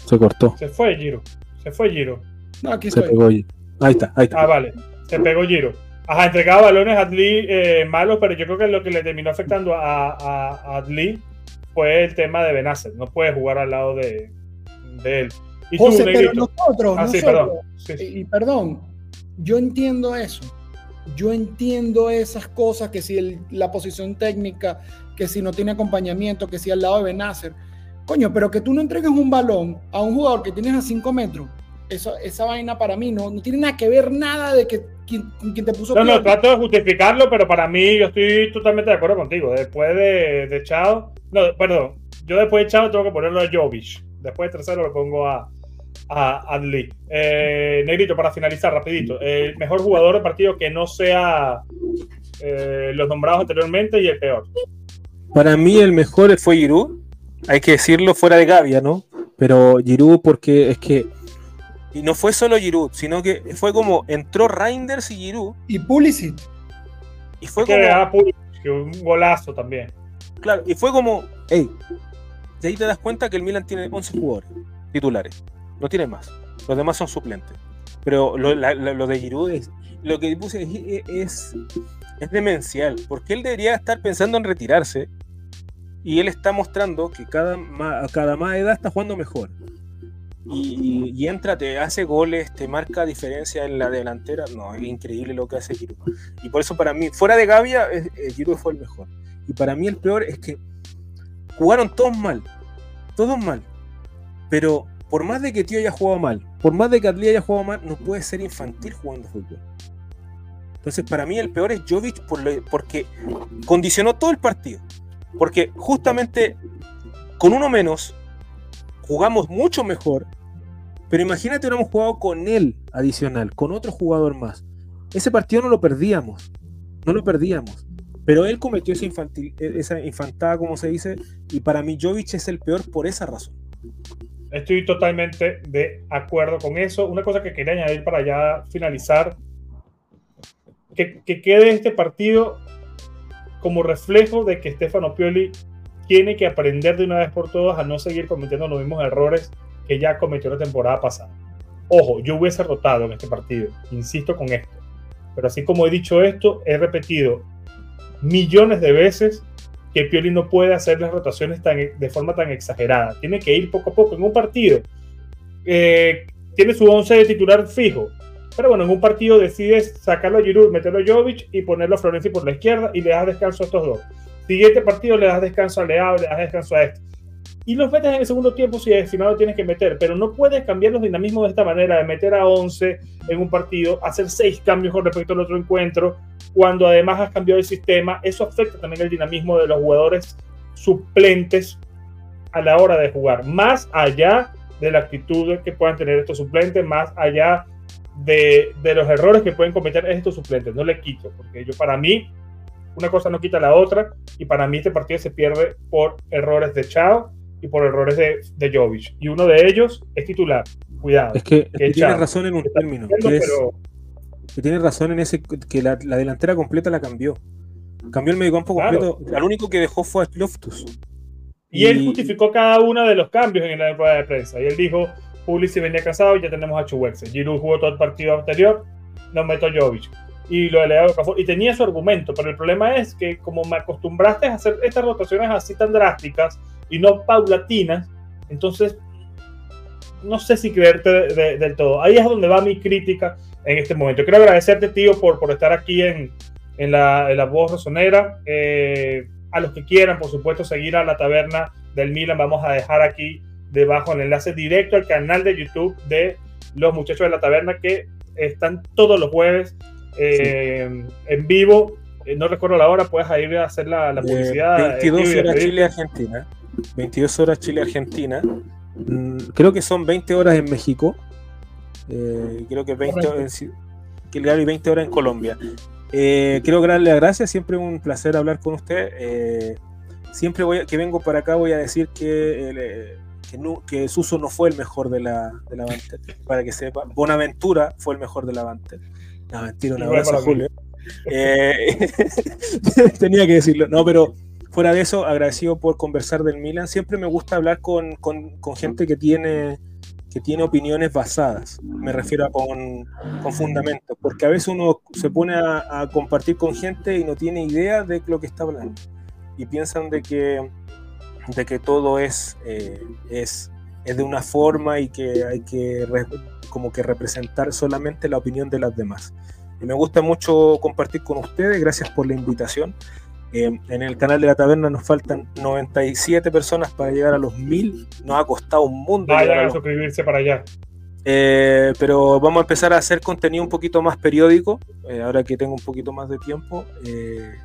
Se cortó. Se fue Giro. Se fue Giro. No, aquí se pegó Ahí está, ahí está. Ah, vale. Se pegó Giro. Ajá, entregaba balones a Adli eh, malos, pero yo creo que lo que le terminó afectando a, a, Adli fue el tema de Benacer. No puede jugar al lado de, de él. Y José, pero nosotros, ah, sí, perdón. Y, perdón, yo entiendo eso. Yo entiendo esas cosas, que si la posición técnica, que si no tiene acompañamiento, que si al lado de Benacer Coño, pero que tú no entregues un balón a un jugador que tienes a 5 metros, esa vaina para mí no, no tiene nada que ver nada de que quien, te puso. No, no, trato de justificarlo, pero para mí yo estoy totalmente de acuerdo contigo. Después de, de Chao, no, perdón, yo después de Chao tengo que ponerlo a Jovic. Después de tercero lo pongo a, a Adli. Eh, Negrito, para finalizar, rapidito. El mejor jugador del partido que no sea eh, los nombrados anteriormente y el peor. Para mí el mejor fue Giroud hay que decirlo fuera de Gavia, ¿no? Pero Giroud, porque es que. Y no fue solo Giroud, sino que fue como entró Reinders y Giroud. Y Pulisic. Y fue como. Ah, un golazo también. Claro, y fue como. Ey, de ahí te das cuenta que el Milan tiene 11 jugadores titulares. No tiene más. Los demás son suplentes. Pero lo, de Giroud es. Lo que puse es, es, es demencial. Porque él debería estar pensando en retirarse y él está mostrando que cada, cada más edad está jugando mejor. Y, entra, te hace goles, te marca diferencia en la delantera. No, es increíble lo que hace Giroud. Y por eso para mí, fuera de Gavia, eh, Giroud fue el mejor. Y para mí el peor es que jugaron todos mal. Todos mal. Pero por más de que Tío haya jugado mal, por más de que Adli haya jugado mal, no puede ser infantil jugando fútbol. Entonces para mí el peor es Jovic por porque condicionó todo el partido. Porque justamente con uno menos jugamos mucho mejor. Pero imagínate hubiéramos jugado con él adicional, con otro jugador más. Ese partido no lo perdíamos. No lo perdíamos. Pero él cometió esa, infantil, esa infantada, como se dice, y para mí Jovic es el peor por esa razón. Estoy totalmente de acuerdo con eso. Una cosa que quería añadir para ya finalizar, que quede este partido como reflejo de que Stefano Pioli tiene que aprender de una vez por todas a no seguir cometiendo los mismos errores que ya cometió la temporada pasada. Ojo, yo hubiese rotado en este partido, insisto con esto. Pero así como he dicho esto, he repetido millones de veces que Pioli no puede hacer las rotaciones tan, de forma tan exagerada. Tiene que ir poco a poco en un partido. Eh, tiene su 11 de titular fijo. Pero bueno, en un partido decides sacarlo a Giroud, meterlo a Jovic y ponerlo a Florenzi por la izquierda y le das descanso a estos dos. Siguiente partido le das descanso a Leao, le das descanso a este. Y los metes en el segundo tiempo si, si no lo tienes que meter, pero no puedes cambiar los dinamismos de esta manera, de meter a 11 en un partido, hacer 6 cambios con respecto al otro encuentro, cuando además has cambiado el sistema, eso afecta también el dinamismo de los jugadores suplentes a la hora de jugar, más allá de la actitud que puedan tener estos suplentes, más allá de, de los errores que pueden cometer estos suplentes, no le quito, porque yo para mí una cosa no quita la otra y para mí este partido se pierde por errores de Chao y por errores de, de Jovic. Y uno de ellos es titular. Cuidado. Es que, tiene razón en un término. Que, tiene razón en ese que la, delantera completa la cambió. Cambió el mediocampo completo. Al único que dejó fue a Loftus. Y, él justificó cada uno de los cambios en la rueda de prensa. Y él dijo, Pulisic venía cansado y ya tenemos a Chuwexel. Giroud jugó todo el partido anterior, nos meto Jovic. Y lo de Y tenía su argumento, pero el problema es que como me acostumbraste a hacer estas rotaciones así tan drásticas, y no paulatinas, entonces no sé si creerte del todo. Ahí es donde va mi crítica en este momento. Quiero agradecerte, tío, por, por estar aquí en, en, la, voz rosonera. Eh, a los que quieran, por supuesto, seguir a la taberna del Milan, vamos a dejar aquí debajo el enlace directo al canal de YouTube de los muchachos de la taberna que están todos los jueves eh, en vivo. Eh, no recuerdo la hora, puedes ir a hacer la, la publicidad. 22 horas Chile-Argentina. 22 horas Chile-Argentina. Mm, creo que son 20 horas en México. Eh, creo que 20 horas en, 20 horas en Colombia. Eh, quiero darle las gracias, siempre un placer hablar con usted. Eh, siempre voy que vengo para acá voy a decir que, que, no, que, Suso no fue el mejor de la, de la Banter, para que sepa. Bonaventura fue el mejor de la Banter. No, mentira, un abrazo, Julio. [laughs] tenía que decirlo. No, pero fuera de eso, agradecido por conversar del Milan. Siempre me gusta hablar con, gente que tiene, que tiene opiniones basadas. Me refiero a con, con fundamentos, porque a veces uno se pone a, compartir con gente y no tiene idea de lo que está hablando. Y piensan de que, de que todo es, eh, es, es de una forma y que hay que como que representar solamente la opinión de las demás. Y me gusta mucho compartir con ustedes, gracias por la invitación en el canal de la taberna nos faltan 97 personas para llegar a los 1000. Nos ha costado un mundo. Vayan a, suscribirse para allá. Eh, pero vamos a empezar a hacer contenido un poquito más periódico, eh, ahora que tengo un poquito más de tiempo. Eh,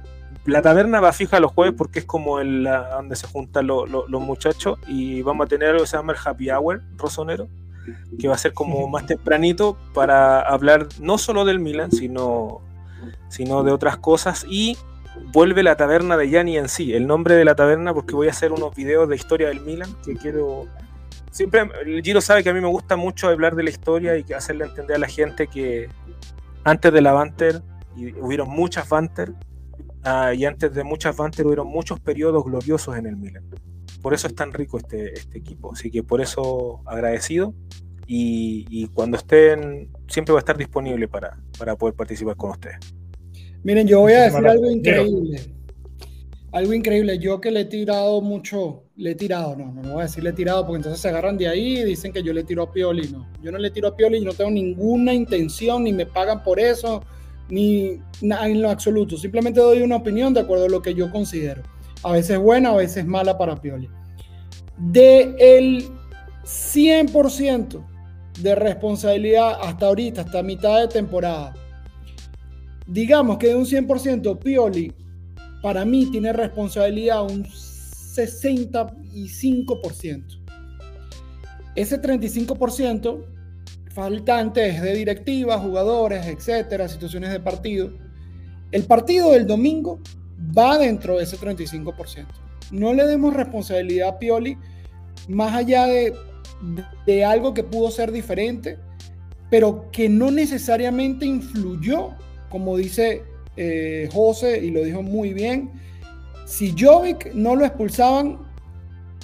la taberna va fija los jueves porque es como el, donde se juntan los muchachos y vamos a tener algo que se llama el Happy Hour rosonero, que va a ser como más tempranito para hablar no solo del Milan, sino, sino de otras cosas y vuelve la taberna de Yanni en sí, el nombre de la taberna, porque voy a hacer unos videos de historia del Milan que quiero. Siempre, el Giro sabe que a mí me gusta mucho hablar de la historia y hacerle entender a la gente que antes de la Banter hubieron muchas Banter ah, y antes de muchas Banter hubieron muchos periodos gloriosos en el Milan. Por eso es tan rico este, este equipo. Así que por eso agradecido y, y cuando estén, siempre va a estar disponible para, para poder participar con ustedes. Miren, yo voy a decir algo increíble. Algo increíble. Yo que le he tirado mucho, le he tirado, no, no, voy a decir le he tirado porque entonces se agarran de ahí y dicen que yo le tiro a Pioli. No, yo no le tiro a Pioli, y no tengo ninguna intención, ni me pagan por eso, ni nada en lo absoluto. Simplemente doy una opinión de acuerdo a lo que yo considero. A veces buena, a veces mala para Pioli. De el 100% de responsabilidad hasta ahorita, hasta mitad de temporada, digamos que de un 100%, Pioli para mí tiene responsabilidad un 65%. Ese 35% faltante es de directivas, jugadores, etcétera, situaciones de partido. El partido del domingo va dentro de ese 35%. No le demos responsabilidad a Pioli más allá de, algo que pudo ser diferente, pero que no necesariamente influyó como dice eh, José, y lo dijo muy bien, si Jovic no lo expulsaban,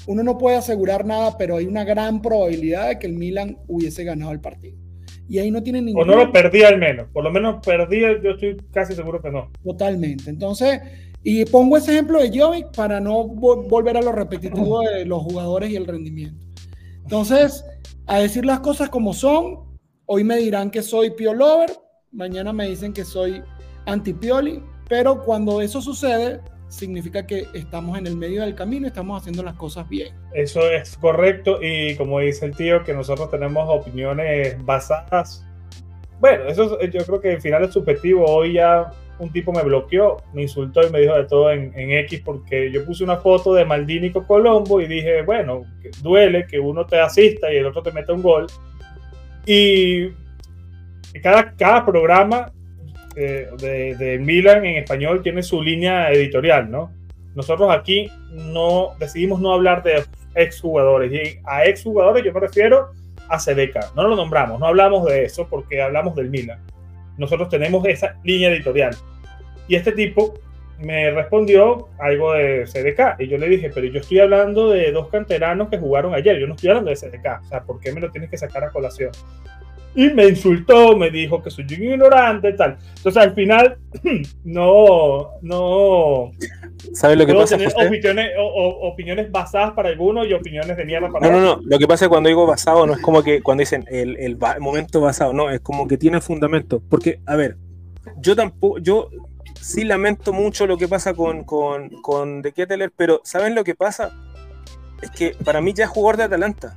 uno no puede asegurar nada, pero hay una gran probabilidad de que el Milan hubiese ganado el partido. Y ahí no tienen ningún... O no lo perdí al menos, por lo menos perdí, yo estoy casi seguro que no. Totalmente, entonces, y pongo ese ejemplo de Jovic para no volver a lo repetitivo de los jugadores y el rendimiento. Entonces, a decir las cosas como son, hoy me dirán que soy Pio Lover, mañana me dicen que soy anti-Pioli, pero cuando eso sucede, significa que estamos en el medio del camino estamos haciendo las cosas bien. Eso es correcto y como dice el tío, que nosotros tenemos opiniones basadas. Bueno, eso yo creo que al final es subjetivo. Hoy ya un tipo me bloqueó, me insultó y me dijo de todo en, X porque yo puse una foto de Maldini con Colombo y dije, bueno, duele que uno te asista y el otro te meta un gol. Y cada, cada programa eh, de, de, Milan en español tiene su línea editorial, ¿no? Nosotros aquí no decidimos no hablar de exjugadores. Y a exjugadores yo me refiero a Sedeca. No lo nombramos, no hablamos de eso porque hablamos del Milan. Nosotros tenemos esa línea editorial. Y este tipo me respondió algo de CDK. Y yo le dije, pero yo estoy hablando de dos canteranos que jugaron ayer. Yo no estoy hablando de CDK. O sea, ¿por qué me lo tienes que sacar a colación? Y me insultó, me dijo que soy un ignorante, tal. Entonces al final [clears throat] no, no. ¿Sabes lo que pasa? Tener opiniones, opiniones basadas para algunos y opiniones de mierda para otros. No, no, no. Lo que pasa es cuando digo basado no es como que cuando dicen el, el, momento basado, no, es como que tiene fundamento. Porque, a ver, yo tampoco, yo sí lamento mucho lo que pasa con, con, con De Ketteler, pero ¿saben lo que pasa? Es que para mí ya es jugador de Atalanta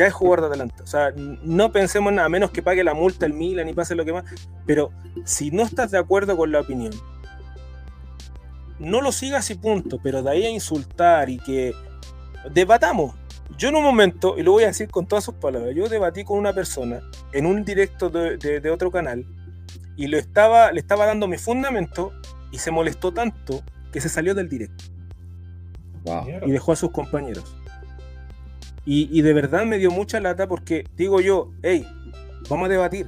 ya es jugador de Atalanta. O sea, no pensemos nada menos que pague la multa el Milan y pase lo que más. Pero si no estás de acuerdo con la opinión, no lo sigas y punto. Pero de ahí a insultar y que debatamos. Yo en un momento, y lo voy a decir con todas sus palabras, yo debatí con una persona en un directo de, otro canal y lo estaba, le estaba dando mi fundamento y se molestó tanto que se salió del directo. Y dejó a sus compañeros. Y, de verdad me dio mucha lata porque digo yo, hey, vamos a debatir,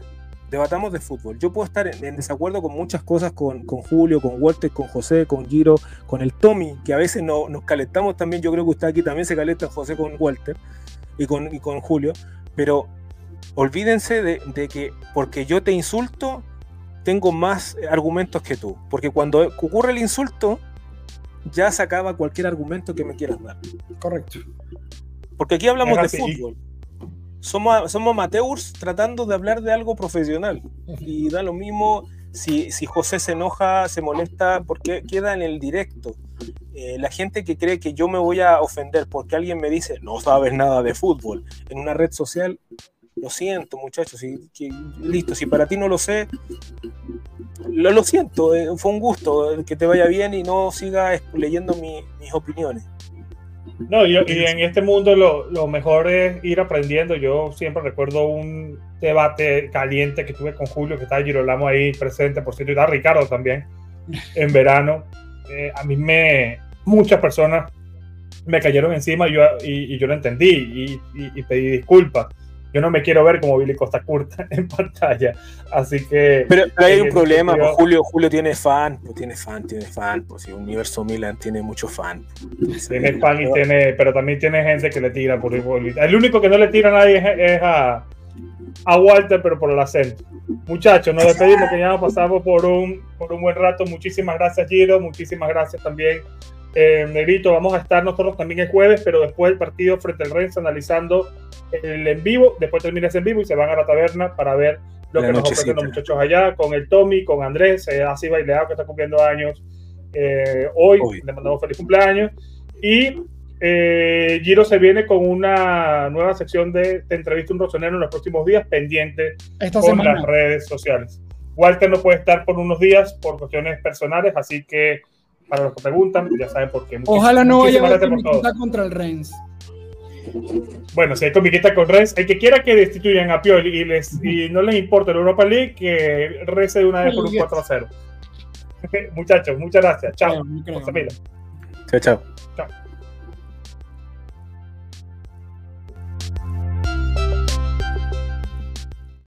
debatamos de fútbol. Yo puedo estar en, desacuerdo con muchas cosas con, Julio, con Walter, con José, con Giro, con el Tommy, que a veces no, nos calentamos también. Yo creo que usted aquí también se calenta José con Walter y con, con Julio. Pero olvídense de, de, que porque yo te insulto, tengo más argumentos que tú. Porque cuando ocurre el insulto, ya se acaba cualquier argumento que me quieras dar. Correcto. Porque aquí hablamos de fútbol. Somos, somos amateurs tratando de hablar de algo profesional. Y da lo mismo si, si José se enoja, se molesta, porque queda en el directo. Eh, la gente que cree que yo me voy a ofender porque alguien me dice no sabes nada de fútbol en una red social, lo siento muchachos, y, listo, si para ti no lo sé, lo, lo siento, eh, fue un gusto, que te vaya bien y no siga leyendo mis opiniones. No, y, en este mundo lo, mejor es ir aprendiendo. Yo siempre recuerdo un debate caliente que tuve con Julio, que estaba Girolamo ahí presente, por cierto, y está Ricardo también, en verano. Eh, a mí me, muchas personas me cayeron encima y yo, y, yo lo entendí y, pedí disculpas yo no me quiero ver como Billy Costa Curta [laughs] en pantalla. Así que. Pero, hay un problema, pues, Julio, Julio tiene fan, pues tiene fan, tiene fan, pues si Universo Milan tiene mucho fan. Tiene fan y tiene, pero también tiene gente que le tira por igual. El único que no le tira a nadie es, a, a, Walter, pero por el acento. Muchachos, nos despedimos que ya nos pasamos por un, por un buen rato. Muchísimas gracias, Giro. Muchísimas gracias también eh, Negrito, vamos a estar nosotros también el jueves, pero después del partido frente al Rennes analizando el en vivo, después termina ese en vivo y se van a la taberna para ver lo que nos ofrecen los muchachos allá, con el Tommy, con Andrés, eh, así baileado que está cumpliendo años eh, hoy, le mandamos feliz cumpleaños, y eh, Giro se viene con una nueva sección de Te entrevista un rosonero en los próximos días, pendiente con las redes sociales. Walter no puede estar por unos días por cuestiones personales, así que para los que preguntan, ya saben por qué. Ojalá no vaya a comiquita contra el Rennes. Bueno, si hay comiquita con Rennes, el que quiera que destituyan a Pioli y, les, y no les importa la Europa League, que rece de una vez por un 4 a 0. [laughs] Muchachos, muchas gracias. Chao. Chao, chao.